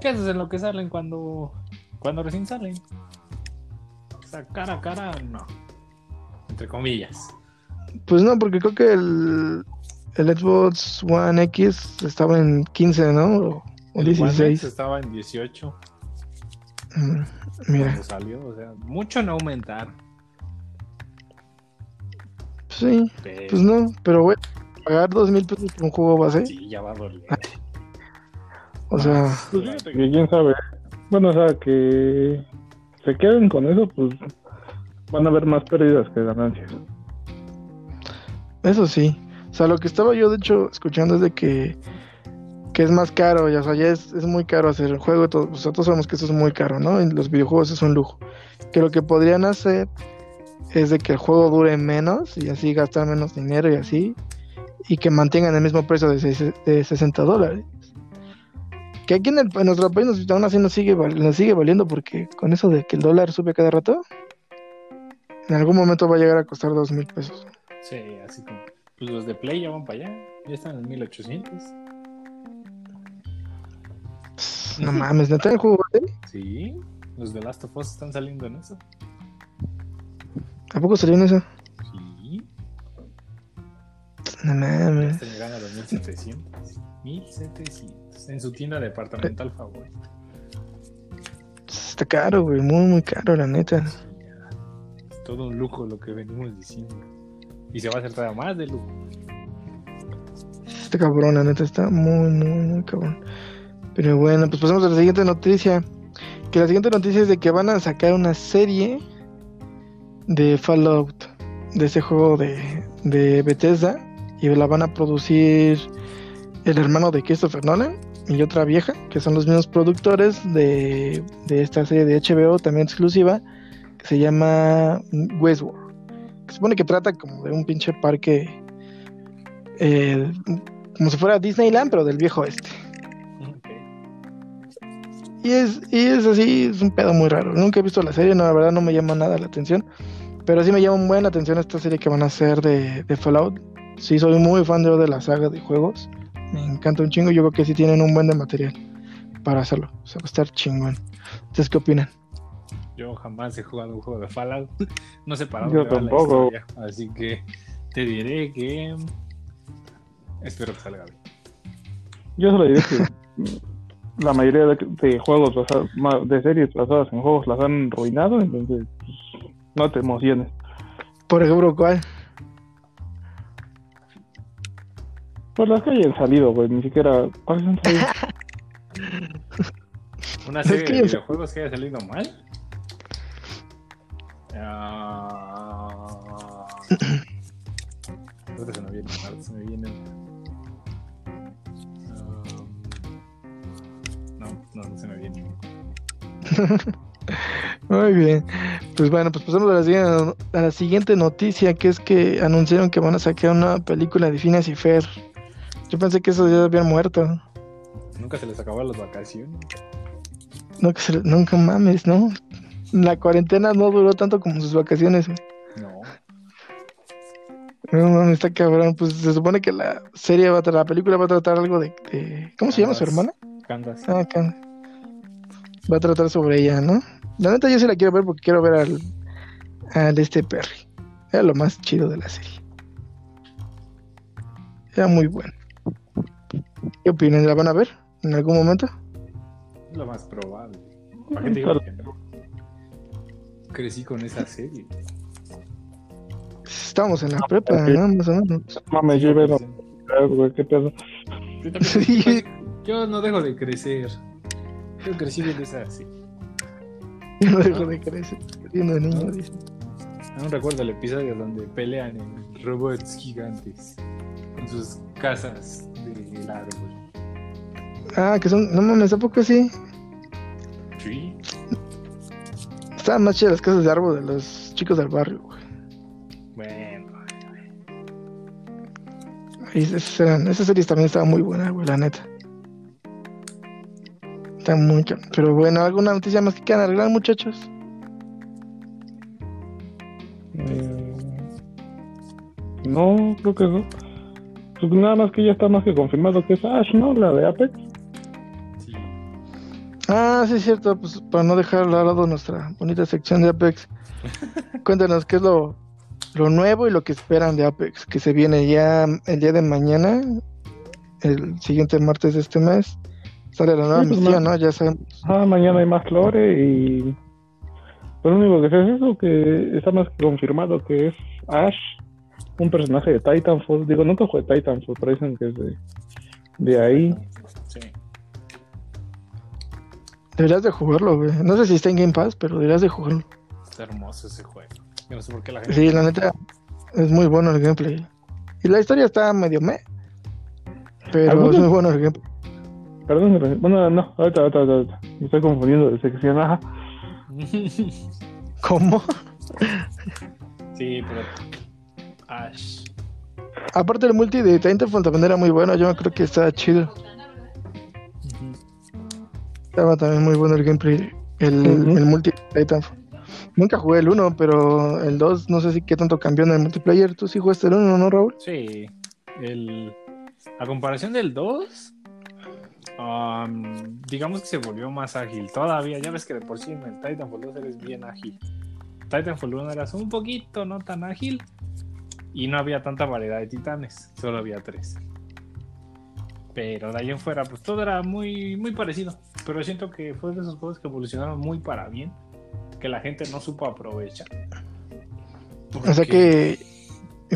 ¿Qué haces en lo que salen cuando, cuando recién salen? O sea, cara a cara, no. Entre comillas. Pues no, porque creo que el, el Xbox One X estaba en 15, ¿no? O, o El One X 16. estaba en 18 Mm, Mira, cuando salió. O sea, mucho no aumentar. sí, Pero pues no, pero güey, pagar dos mil pesos por un juego base, sí, ya va a doler. o sea, Pues quién sabe. Bueno, o sea, que se queden con eso, pues van a haber más pérdidas que ganancias. eso sí. O sea, lo que estaba yo de hecho escuchando es de que que es más caro, ya, o sea, ya es, es muy caro hacer el juego, todo, o todos sabemos que eso es muy caro, ¿no? Los videojuegos es un lujo. Que lo que podrían hacer es de que el juego dure menos y así gastar menos dinero y así, y que mantengan el mismo precio de, seis- de 60 dólares. Que aquí en, el- en nuestro país nos, aún así nos sigue, val- nos sigue valiendo porque con eso de que el dólar sube cada rato, en algún momento va a llegar a costar dos mil pesos. Sí, así como. Pues los de Play ya van para allá. Ya están en 1800. No mames, ¿neta el juego vale? Sí. Los de Last of Us están saliendo en eso. ¿A poco salió en eso? No mames. A los 1700. 1700. En su tienda departamental favorita. Está caro, güey, muy, muy caro, la neta. Sí. Es todo un lujo lo que venimos diciendo. Y se va a hacer todavía más de lujo. Está cabrón, la neta, está muy, muy, muy cabrón. Pero bueno, pues pasamos a la siguiente noticia. Que la siguiente noticia es de que van a sacar una serie de Fallout, de ese juego de, de Bethesda, y la van a producir el hermano de Christopher Nolan y otra vieja, que son los mismos productores de, de esta serie de HBO, también exclusiva, que se llama Westworld. Que se supone que trata como de un pinche parque, eh, como si fuera Disneyland, pero del viejo este. Y es, y es así, es un pedo muy raro. Nunca he visto la serie, no, la verdad no me llama nada la atención. Pero sí me llama la atención esta serie que van a hacer de Fallout. Sí, soy muy fan de, de la saga de juegos. Me encanta un chingo. Yo creo que sí tienen un buen de material para hacerlo. O sea, va a estar chingón. ¿Ustedes qué opinan? Yo jamás he jugado un juego de Fallout. No sé para Yo dónde va la tampoco. historia. Así que te diré que. Espero que salga bien. Yo solo diré que la mayoría de, de juegos basados, de series basadas en juegos las han arruinado, entonces pues, no te emociones. Por ejemplo, ¿cuál? Pues las que hayan salido, güey, ni siquiera. ¿Cuáles han salido? ¿Una Es serie que de videojuegos que haya salido mal? Ah, ahorita se me viene, ahorita se me viene. Um, no, no, no se me viene. Muy bien. Pues bueno, pues pasamos a la, siguiente, a la siguiente noticia, que es que anunciaron que van a sacar una película de Phineas y Fer. Yo pensé que eso ya habían muerto. Nunca se les acabaron las vacaciones. Que se- nunca mames, ¿no? La cuarentena no duró tanto como sus vacaciones. güey. No. No mames, está cabrón. Pues se supone que la serie va a tratar, la película va a tratar algo de. de- ¿Cómo se llama su Candace. hermana? Candas. Ah, Can- Va a tratar sobre ella, ¿no? La neta yo sí la quiero ver porque quiero ver al, al este Perry. Era lo más chido de la serie. Era muy bueno. ¿Qué opinan? ¿La van a ver en algún momento? Es lo más probable. ¿Para qué te digo que no? Crecí con esa serie. Estábamos en la prepa, ¿no? Más o menos. Mames, yo veo, güey, qué pedo. Yo, también- Sí. yo no dejo de crecer. Yo crecí viendo esa serie. Yo no dejo de crecer. Siendo niño, dice. Aún recuerdo el episodio donde pelean en robots gigantes con sus casas del árbol. Ah, que son. No mames, ¿a poco sí? Sí. Estaban más chidas las casas de árbol de los chicos del barrio, güey. Bueno, Y esas, eran- esas series también estaban muy buenas, güey, la neta. Está muy Pero bueno, ¿alguna noticia más que quieran arreglar, muchachos? Eh, no, creo que no. Pues nada más que ya está más que confirmado que es Ash, ¿no? La de Apex. Ah, sí, es cierto, pues para no dejar al lado nuestra bonita sección de Apex. Cuéntanos qué es lo, lo nuevo y lo que esperan de Apex, que se viene ya el día de mañana, el siguiente martes de este mes. Sale la nueva Sí, pues, misión, ¿no? Ya saben. Ah, mañana hay más lore y. Pues lo único que sé es eso, que está más que confirmado que es Ash, un personaje de Titanfall. Digo, nunca jugué Titanfall, pero dicen que es de, de ahí. Sí. Deberías de jugarlo, güey. No sé si está en Game Pass, pero deberías de jugarlo. Está hermoso ese juego. Yo no sé por qué la gente. Sí, la neta, es muy bueno el gameplay. Y la historia está medio me, pero es muy bueno el gameplay. Perdón, bueno, no, ahorita, ahorita, ahorita. Me estoy confundiendo de sección, ajá. ¿Cómo? sí, pero. Ash. Aparte el multi de Titanfall también era muy bueno, yo creo que estaba chido. Estaba también muy bueno el gameplay, el, el multi Titanfall. Nunca jugué el 1, pero el 2 no sé si qué tanto cambió en el multiplayer. ¿Tú sí jugaste el 1, no, Raúl? Sí. El, a comparación del 2, um, digamos que se volvió más ágil. Todavía, ya ves que de por sí en el Titanfall 2 eres bien ágil. Titanfall 1 eras un poquito no tan ágil y no había tanta variedad de titanes, solo había tres. Pero de ahí en fuera, pues todo era muy, muy parecido. Pero siento que fue de esos juegos que evolucionaron muy para bien, que la gente no supo aprovechar. O sea que,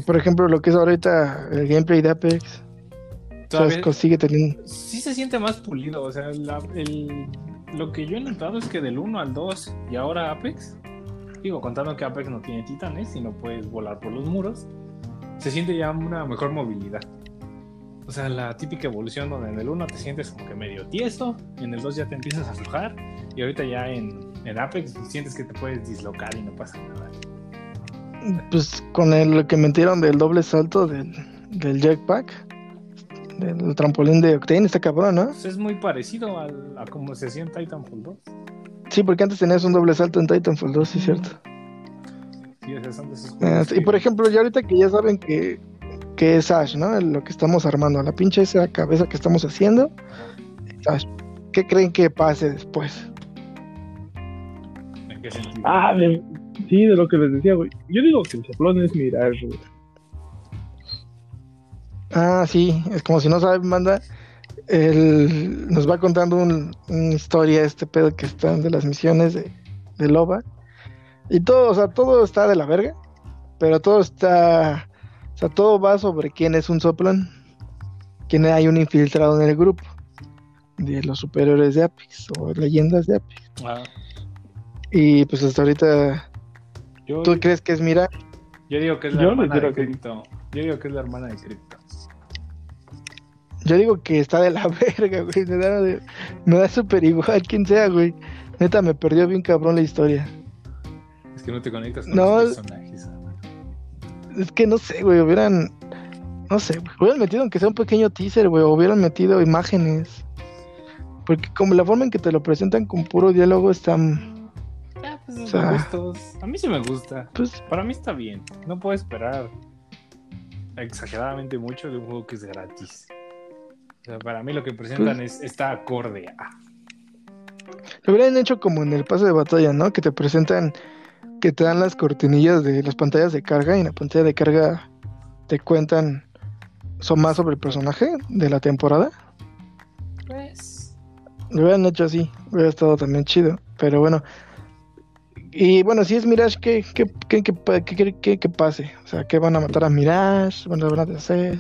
por ejemplo, lo que es ahorita el gameplay de Apex, ¿sabes? Todavía- que sigue teniendo... sí se siente más pulido. O sea, la- el- lo que yo he notado es que del 1 al 2 y ahora Apex, digo, contando que Apex no tiene titanes y no puedes volar por los muros, se siente ya una mejor movilidad. O sea, la típica evolución donde en el 1 te sientes como que medio tieso, en el 2 ya te empiezas a aflojar y ahorita ya en, en Apex sientes que te puedes dislocar y no pasa nada. Pues con el lo que metieron del doble salto del, del jetpack, del trampolín de Octane, está cabrón, ¿no? Pues es muy parecido al- a como se hacía en Titanfall 2. Sí, porque antes tenías un doble salto en Titanfall 2, sí es cierto. Sí, o sea, son de esos Ah, juegos y por ejemplo, ya ahorita que ya saben que, que es Ash, ¿no? Lo que estamos armando, la pinche esa cabeza que estamos haciendo, es Ash. ¿Qué creen que pase después? ¿En qué sentido? Ah, de- sí, de lo que les decía, güey. Yo digo que el soplón es Mirage, güey. Ah, sí, es como si no saben, manda. Él nos va contando un- una historia, este pedo que están de las misiones de, de Loba. Y todo, o sea, todo está de la verga. Pero todo está. O sea, todo va sobre quién es un soplón. Quién hay un infiltrado en el grupo. De los superiores de Apex o leyendas de Apex. Ah, Y pues hasta ahorita. yo, ¿Tú crees que es Mira? yo digo que es la Yo hermana de que- Crypto. Yo digo que es la hermana de Crypto. Yo digo que está de la verga, güey. Me da, de- me da súper igual quién sea, güey. Neta, me perdió bien cabrón la historia. Es que no te conectas con No, los personajes. Es que no sé, güey. Hubieran. No sé. Hubieran metido aunque sea un pequeño teaser, güey. Hubieran metido imágenes. Porque como la forma en que te lo presentan con puro diálogo está. Ah, pues O esos sea- gustos. A mí sí me gusta. Pues. Para mí está bien. No puedo esperar exageradamente mucho de un juego que es gratis. O sea, para mí lo que presentan Pues es está acorde a. Lo hubieran hecho como en el paso de batalla, ¿no? Que te presentan. Que te dan las cortinillas de las pantallas de carga. Y en la pantalla de carga te cuentan. Son más sobre el personaje de la temporada. Pues. Lo hubieran hecho así, hubiera estado también chido. Pero bueno. Y bueno, si es Mirage, ¿qué, qué, qué, qué, qué, qué- qué- qué pase? O sea, ¿qué van a matar a Mirage? ¿Van a, van a hacer?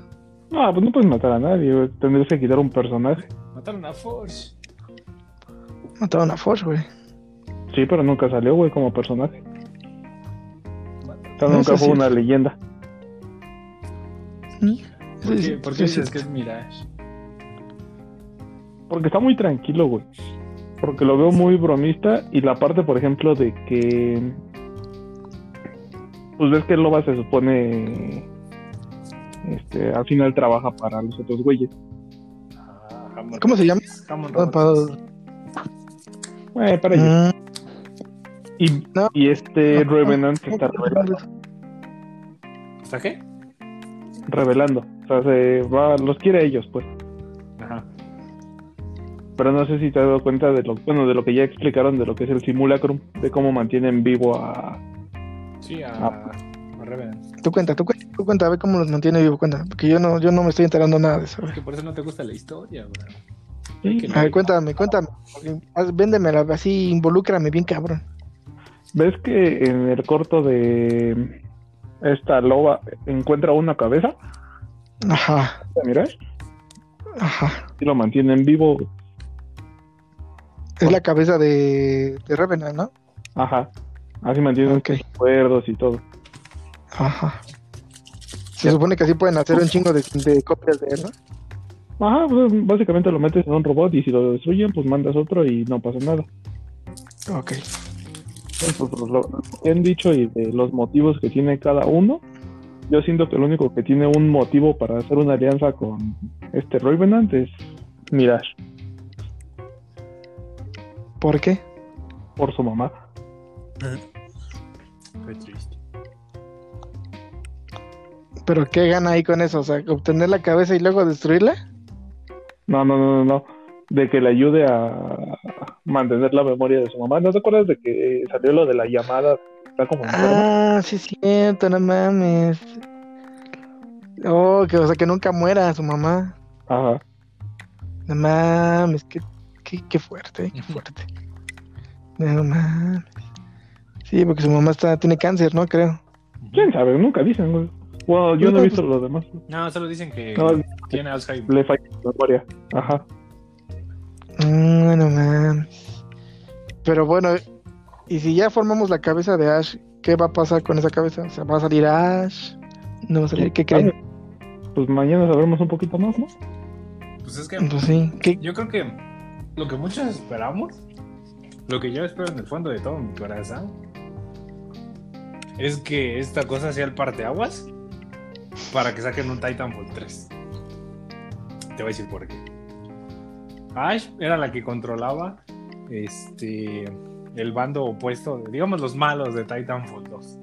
No, pues no puedes matar a nadie, güey. Tendrías que quitar un personaje. Mataron a Forge. Mataron a Forge, güey. Sí, pero nunca salió, güey, como personaje. No, nunca fue una leyenda. ¿Por qué, por dices que es Mirage? Porque está muy tranquilo, güey. Porque lo veo muy bromista. Y la parte, por ejemplo, de que. Pues ves que Loba se supone. Este, al final trabaja para los otros güeyes. Ah, ¿Cómo se llama? Ah. Eh, para ellos. Y, no. y este no, Revenant se no, está revelando. ¿Está qué? revelando. O sea, se va, los quiere ellos, pues. Ajá. Pero no sé si te has dado cuenta de lo, bueno, de lo que ya explicaron de lo que es el simulacrum, de cómo mantienen vivo a. Sí, a, a Revenant. Tú cuenta, tú cuenta, tú cuenta, a ver cómo los mantiene vivo, cuenta. Porque yo no, yo no me estoy enterando nada de eso. Es que por eso no te gusta la historia, güey. Sí. Que A ver, cuéntame, cuéntame. Véndemela, así, involúcrame bien cabrón. ¿Ves que en el corto de esta loba encuentra una cabeza? Ajá, Mira, ajá. y lo mantienen vivo. Es la cabeza de, de Revenant, ¿no? Ajá. Así mantienen Ok. sus recuerdos y todo. Ajá. Se supone que así pueden hacer un chingo de, de copias de él, ¿no? Ajá, pues básicamente lo metes en un robot y si lo destruyen, pues mandas otro y no pasa nada. Ok. Pues, pues, lo, lo que han dicho y de los motivos que tiene cada uno, yo siento que el único que tiene un motivo para hacer una alianza con este Revenant es Mirage, ¿Por qué? por su mamá. Qué triste. ¿Pero qué gana ahí con eso? O sea, obtener la cabeza y luego destruirla. No, no, no, no, no. De que le ayude a mantener la memoria de su mamá. ¿No te acuerdas de que salió lo de la llamada? Está como enferma? Ah, sí es cierto, no mames. Oh, que, o sea, que nunca muera su mamá. Ajá. No mames, qué, qué, qué fuerte, qué fuerte. No mames. Sí, porque su mamá está, tiene cáncer, ¿no? Creo. ¿Quién sabe? Nunca dicen, güey. Bueno, yo no he visto lo demás. No, solo dicen que No, tiene Alzheimer. le falla la memoria. Ajá. Mm, no mames. Pero bueno, y si ya formamos la cabeza de Ash, ¿qué va a pasar con esa cabeza? O sea, ¿va a salir Ash? ¿No va a salir? ¿Qué creen? Pues mañana sabremos un poquito más, ¿no? Pues es que Pues sí. ¿Qué? yo creo que lo que muchos esperamos, lo que yo espero en el fondo de todo mi corazón, es que esta cosa sea el parteaguas para que saquen un Titanfall 3. Te voy a decir por qué. Ash era la que controlaba este el bando opuesto, digamos los malos de Titanfall 2.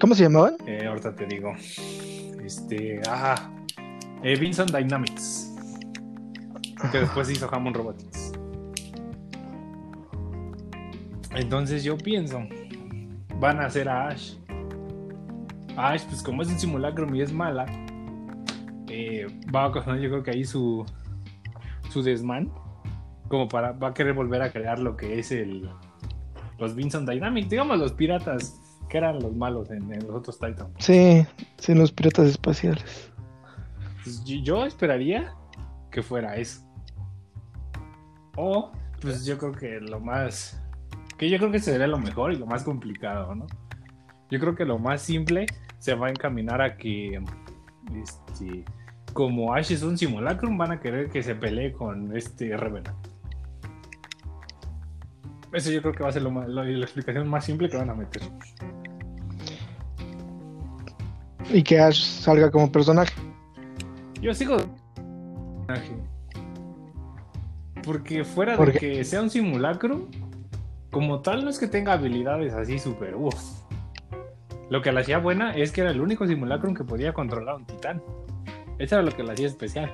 ¿Cómo se llamaban? Eh, ahorita te digo. Este. Ah. Eh, Vincent Dynamics. Que después hizo Hammond Robotics. Entonces yo pienso. Van a hacer a Ash. Ash, pues como es un simulacro y es mala. eh, va a causar yo creo que ahí su. Su desmán. Como para. Va a querer volver a crear lo que es el. Los Vincent Dynamics. Digamos los piratas. Que eran los malos en, en los otros Titans. Sí, sí, los piratas espaciales. Pues, yo- yo esperaría que fuera eso. O, pues yo creo que lo más. Que yo creo que sería lo mejor y lo más complicado, ¿no? Yo creo que lo más simple se va a encaminar a que. Este. Como Ash es un simulacrum, van a querer que se pelee con este Revenant. Eso yo creo que va a ser lo más- lo- la explicación más simple que van a meter. Y que Ash salga como personaje. Yo sigo. Porque fuera de que sea un simulacro, como tal, no es que tenga habilidades así súper uff. Lo que la hacía buena es que era el único simulacro que podía controlar a un titán. Eso era lo que la hacía especial.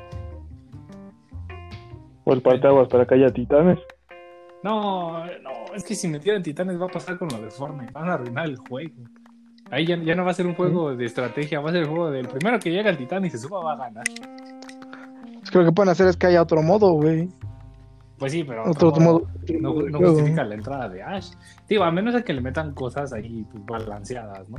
O el parteaguas para que haya titanes. No, no, es que si metieran titanes va a pasar con lo de Fortnite. Van a arruinar el juego. Ahí ya, ya no va a ser un juego de estrategia, va a ser el juego del primero que llega el titán y se suba va a ganar. Pues creo que pueden hacer es que haya otro modo, güey. Pues sí, pero Otro, otro modo. no, justifica la entrada de Ash. Digo, a menos de que le metan cosas ahí pues, balanceadas, ¿no?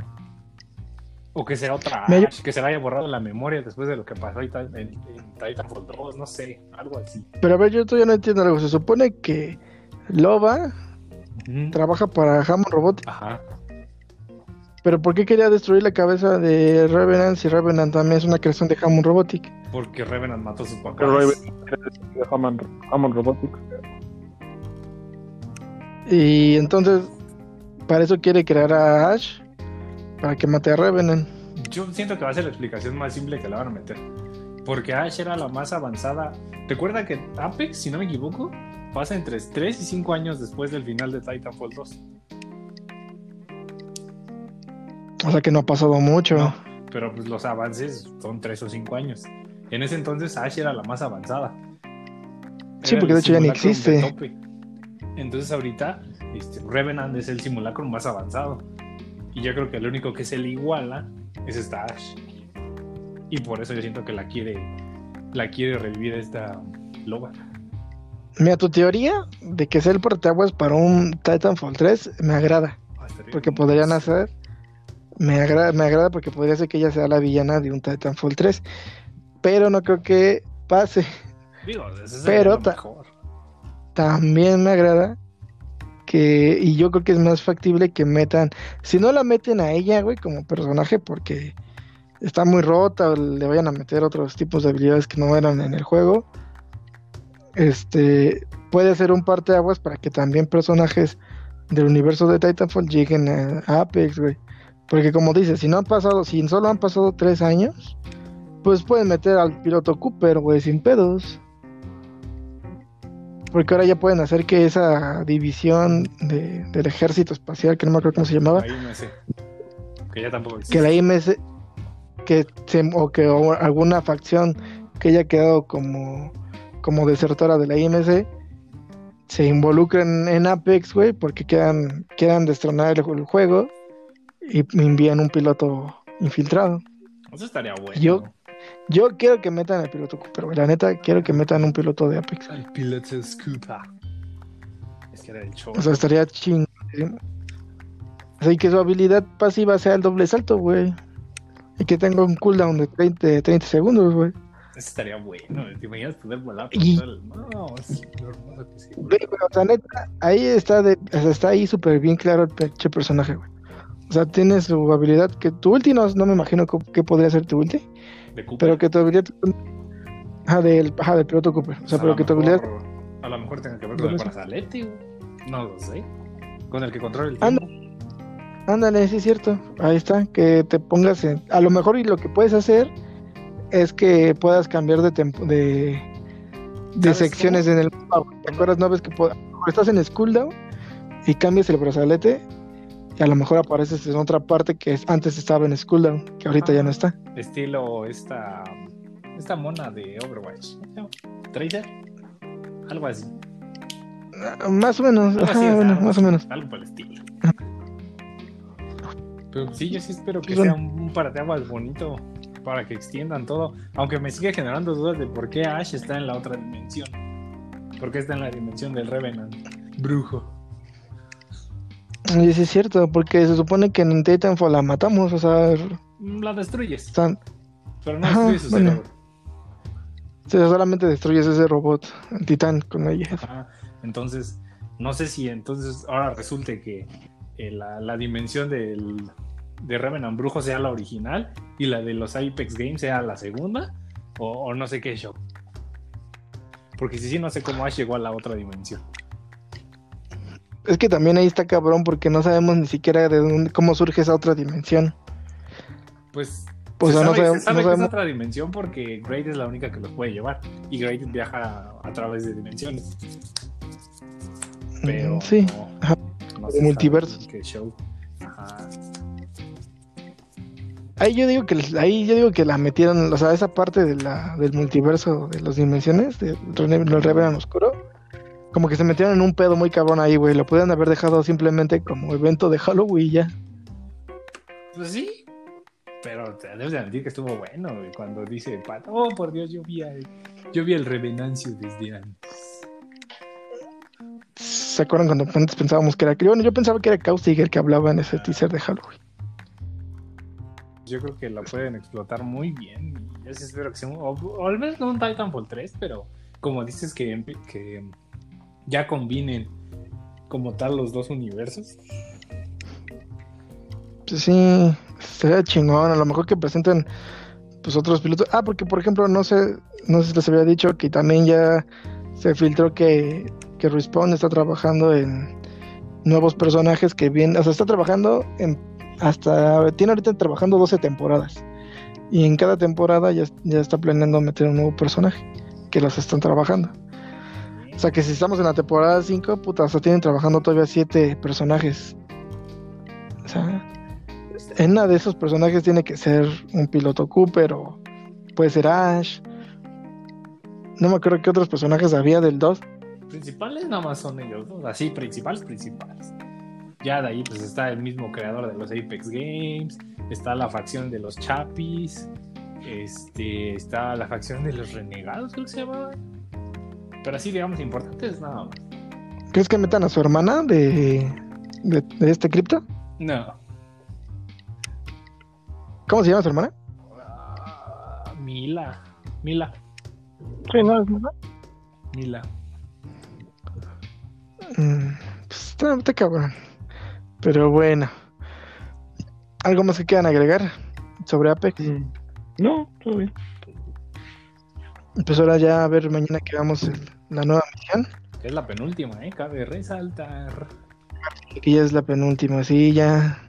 O que sea otra que se le haya borrado la memoria después de lo que pasó en, Titan- en, en Titanfall 2, no sé, algo así. Pero a ver, yo todavía no entiendo algo. Se supone que Loba trabaja para Hammond Robotics. Ajá. Pero ¿por qué quería destruir la cabeza de Revenant si Revenant también es una creación de Hammond Robotic? Porque Revenant mató a sus papás. Pero de Hammond, Hammond Robotics. Y entonces, para eso quiere crear a Ash, para que mate a Revenant. Yo siento que va a ser la explicación más simple que la van a meter. Porque Ash era la más avanzada. Recuerda que Apex, si no me equivoco, pasa entre 3 y 5 años después del final de Titanfall 2. O sea que no ha pasado mucho. No, pero pues los avances son 3 o 5 años. En ese entonces Ash era la más avanzada. Sí, Era porque de hecho ya ni existe. Entonces ahorita este, Revenant es el simulacro más avanzado. Y yo creo que el único que se le iguala es esta Ash. Y por eso yo siento que la quiere, la quiere revivir esta loba. Mira, tu teoría de que sea el portaguas para un Titanfall 3 me agrada. Porque podrían hacer. Me agrada, me agrada porque podría ser que ella sea la villana de un Titanfall 3. Pero no creo que pase. Digo, ese Pero ta- mejor. También me agrada que. Y yo creo que es más factible que metan. Si no la meten a ella, güey, como personaje, porque está muy rota o le vayan a meter otros tipos de habilidades que no eran en el juego, este puede ser un parteaguas para que también personajes del universo de Titanfall lleguen a Apex, güey. Porque como dices, si no han pasado, si solo han pasado tres años, pues pueden meter al piloto Cooper, güey, sin pedos. Porque ahora ya pueden hacer que esa división de- del ejército espacial, que no me acuerdo cómo se llamaba, no sé. Que ya tampoco que existe. la IMS, que se- o que o alguna facción que haya quedado como, como desertora de la IMC, se involucren en Apex, güey, porque quieran, quieran destronar el, el juego y envían un piloto infiltrado. Eso estaría bueno. Yo- Yo quiero que metan al piloto Cooper, güey. La neta, quiero que metan un piloto de Apex. El piloto Scoopa. Es que era el show. O sea, estaría chingón. Así que su habilidad pasiva sea el doble salto, güey. Y que tenga un cooldown de 30, de 30 segundos, güey. Eso estaría bueno. ¿Te imaginas poder volar Y- por todo el... No, es lo hermoso que sí. Güey, pero, o sea, neta, ahí está de, o sea, está ahí súper bien claro el personaje, güey. O sea, tiene su habilidad que tu ulti no, no me imagino qué podría ser tu ulti, De Cooper. pero que tu habilidad ajá, del, ajá, del piloto Cooper. O sea, a pero que tu habilidad A lo mejor tenga que ver con el brazalete. No lo sé. Con el que controla el tiempo. Ándale, sí es cierto. Ahí está, que te pongas en... A lo mejor y lo que puedes hacer es que puedas cambiar de tempo, de, de ¿Sabes secciones en el mapa. ¿Te acuerdas? No ves que po- a lo mejor estás en Skulldown y cambias el brazalete y a lo mejor apareces en otra parte que es- antes estaba en Skulldown, que ahorita ya no está. Estilo esta... Esta mona de Overwatch. ¿Tracer? Algo así. Ah, Más o menos, Algo ajá, así, bueno, algo más o menos. Algo por el estilo. Pero sí, yo sí espero que Sí, bueno. sea un, un parateaguas bonito para que extiendan todo. Aunque me sigue generando dudas de por qué Ash está en la otra dimensión. ¿Por qué está en la dimensión del Revenant? Brujo. Y sí es cierto, porque se supone que en Titanfall la matamos, o sea, La destruyes, están, pero no Ajá, destruyes su bueno. sea, solamente destruyes ese robot, el titán, con ella. Ajá. Entonces, no sé si entonces ahora resulte que eh, la, la dimensión del, de Revenant Brujo sea la original y la de los Apex Games sea la segunda, o, o no sé qué show. Porque si sí, no sé cómo Ash llegó a la otra dimensión. Es que también ahí está cabrón porque no sabemos ni siquiera de dónde, cómo surge esa otra dimensión. Pues O se sea, no sabe, sabemos- se sabe no que sabemos- es otra dimensión porque Great es la única que los puede llevar. Y Great viaja a través de dimensiones. Pero Mm, sí, no, no de sabe qué show. Ajá. ahí yo digo que ahí yo digo que la metieron, o sea, esa parte de la, del multiverso de las dimensiones, del del Revenant Oscuro, como que se metieron en un pedo muy cabrón ahí, güey. Lo pudieron haber dejado simplemente como evento de Halloween y ya. Pues sí. Pero te debes de admitir que estuvo bueno, güey, cuando dice Pat, oh por Dios, yo vi, a- yo vi el revenancio desde antes. ¿Se acuerdan cuando antes pensábamos que era Bueno, yo pensaba que era Caustic el que hablaba en ese teaser de Halloween. Yo creo que lo pueden explotar muy bien. Yo sí espero que sea un, o, al menos no un Titanfall 3, pero como dices que ya combinen como tal los dos universos. Pues sí, sería chingón. A lo mejor que presenten pues otros pilotos. Ah, porque por ejemplo, no sé, no sé si les había dicho que también ya se filtró que, que Respawn está trabajando en nuevos personajes que vienen, o sea, está trabajando en hasta tiene ahorita trabajando 12 temporadas. Y en cada temporada ya, ya está planeando meter un nuevo personaje que los están trabajando. O sea que si estamos en la temporada 5, puta, o sea, tienen trabajando todavía 7 personajes. O sea, en una de esos personajes tiene que ser un piloto Cooper o puede ser Ash. No me acuerdo qué otros personajes había del 2. Principales nada más son ellos dos, así, principales, principales. Ya de ahí pues está el mismo creador de los Apex Games, está la facción de los Chapis, este, está la facción de los Renegados, creo que se llamaba. Pero así, digamos, importantes nada más. ¿Crees que metan a su hermana de, de, de este cripto? No. ¿Cómo se llama su hermana? Ah, Mila. Mila. Sí, no, es. Mila. Mm, pues está, está cabrón. Pero bueno. ¿Algo más que quieran agregar? sobre Apex. Mm. No, todo bien. Pues ahora ya a ver mañana que vamos en la nueva misión. Que es la penúltima, ¿eh? Cabe resaltar. Que ya es la penúltima, sí, ya.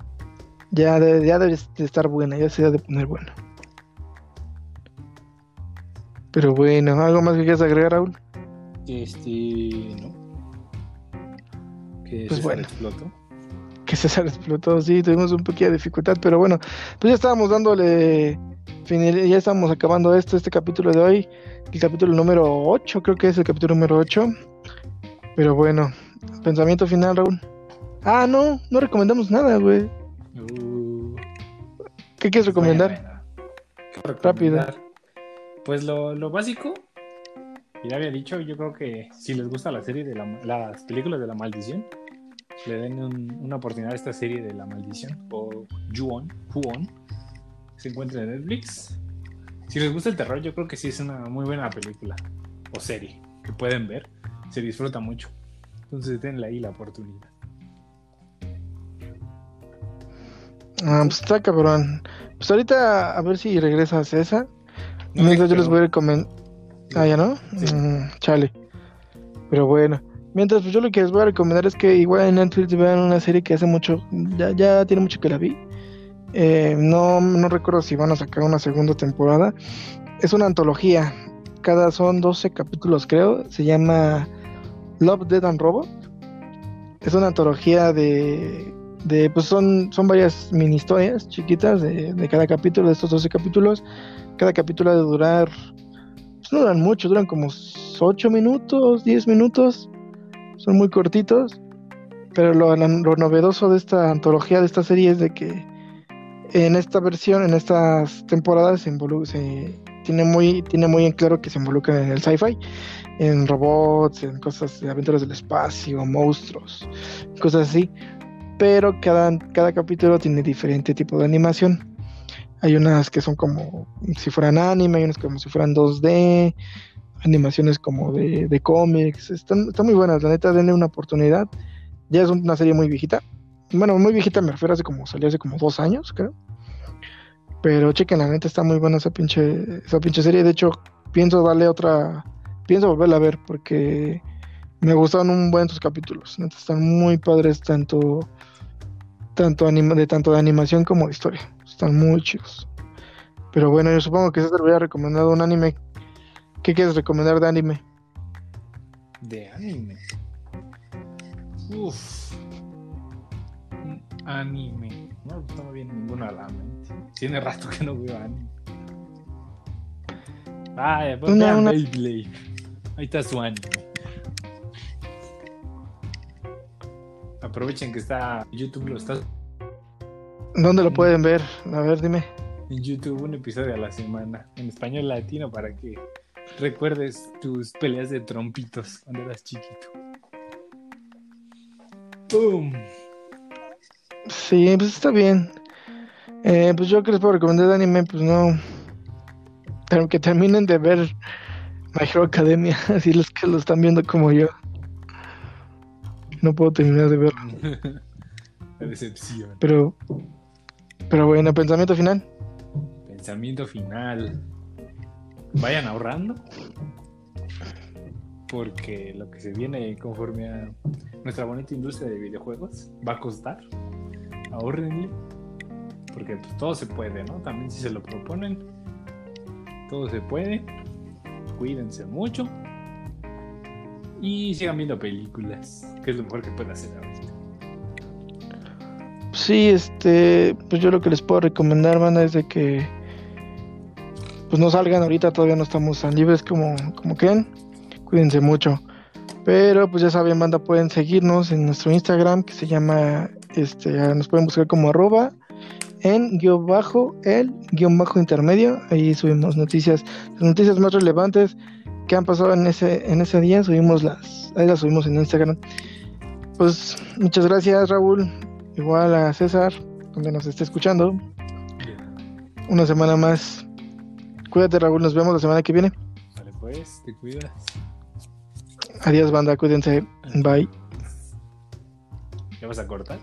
Ya debe, ya debe de estar buena, ya se debe de poner buena. Pero bueno, ¿algo más que quieras agregar, Raúl? Este. ¿No? Que Pues César bueno. explotó. que César explotó, sí, tuvimos un poquito de dificultad, pero bueno, pues ya estábamos dándole, ya estamos acabando esto, este capítulo de hoy, el capítulo número 8, creo que es el capítulo número 8, pero bueno, pensamiento final, Raúl. Ah, no, no recomendamos nada, güey. Uh, ¿Qué quieres recomendar? Bueno. Rápido. Pues lo, lo básico, ya había dicho, yo creo que si les gusta la serie de la, las películas de la maldición, le den un- una oportunidad a esta serie de la maldición, o Ju-On, Ju-On, se encuentra en Netflix. Si les gusta el terror, yo creo que sí es una muy buena película o serie que pueden ver, se disfruta mucho. Entonces denle ahí la oportunidad. Ah, pues está cabrón. Pues ahorita a ver si regresa César. No Mientras yo les voy a recomendar. Ah, ya no. Sí. Mm, chale. Pero bueno. Mientras, pues yo lo que les voy a recomendar es que igual en Netflix vean una serie que hace mucho. Ya, ya tiene mucho que la vi. Eh, no, no recuerdo si van a sacar una segunda temporada. Es una antología. Cada son 12 capítulos, creo. Se llama Love, Dead and Robot. Es una antología de. de pues son, son varias mini historias chiquitas de, de cada capítulo, de estos 12 capítulos. Cada capítulo ha de durar. Pues no duran mucho, duran como 8 minutos, 10 minutos. Son muy cortitos. Pero lo, lo novedoso de esta antología, de esta serie, es de que en esta versión, en estas temporadas, se, se tiene muy, tiene muy en claro que se involucran en el sci-fi, en robots, en cosas de aventuras del espacio, monstruos, cosas así. Pero cada, cada capítulo tiene diferente tipo de animación. Hay unas que son como si fueran anime, hay unas como si fueran 2D, animaciones como de, de cómics. Están, están muy buenas, la neta, denle una oportunidad. Ya es una serie muy viejita. Bueno, muy viejita me refiero hace como, salió hace como dos años, creo. Pero chequen, la neta está muy buena esa pinche, esa pinche serie. De hecho, pienso darle otra, pienso volverla a ver porque me gustaron un buen sus capítulos. Neta, están muy padres tanto, tanto anima, de tanto de animación como de historia. Están muy chidos. Pero bueno, yo supongo que César hubiera recomendado un anime. ¿Qué quieres recomendar de anime? De anime. Uf. Anime. No, no me viene ninguno a la mente. Tiene rato que no veo anime. Ah, ya, pues Una- Beyblade. Ahí está su anime. Aprovechen que está YouTube lo está ¿Dónde lo pueden ver? A ver, dime. en YouTube un episodio a la semana en español latino para que recuerdes tus peleas de trompitos cuando eras chiquito. ¡Pum! Sí, pues está bien. Eh, pues yo que les puedo recomendar de anime, pues no. Pero que terminen de ver My Hero Academia, así los que lo están viendo como yo. No puedo terminar de verlo. La decepción. Pero, pero bueno, pensamiento final. Pensamiento final. Vayan ahorrando. Porque lo que se viene conforme a nuestra bonita industria de videojuegos va a costar. Ahorrenle. Porque pues, todo se puede, ¿no? También si se lo proponen. Todo se puede. Cuídense mucho. Y sigan viendo películas. Que es lo mejor que pueden hacer ahorita. Sí, este, pues yo lo que les puedo recomendar, banda, es de que pues no salgan ahorita, todavía no estamos tan libres como, como creen. Cuídense mucho. Pero pues ya saben, banda, pueden seguirnos en nuestro Instagram que se llama, este, nos pueden buscar como arroba en guion bajo el guion bajo intermedio. Ahí subimos noticias, las noticias más relevantes que han pasado en ese, en ese día, subimos las, ahí las subimos en Instagram. Pues muchas gracias, Raúl. Igual a César, donde nos esté escuchando. Una semana más. Cuídate, Raúl. Nos vemos la semana que viene. Vale, pues, te cuidas. Adiós, banda. Cuídense. Bye. ¿Ya vas a cortar?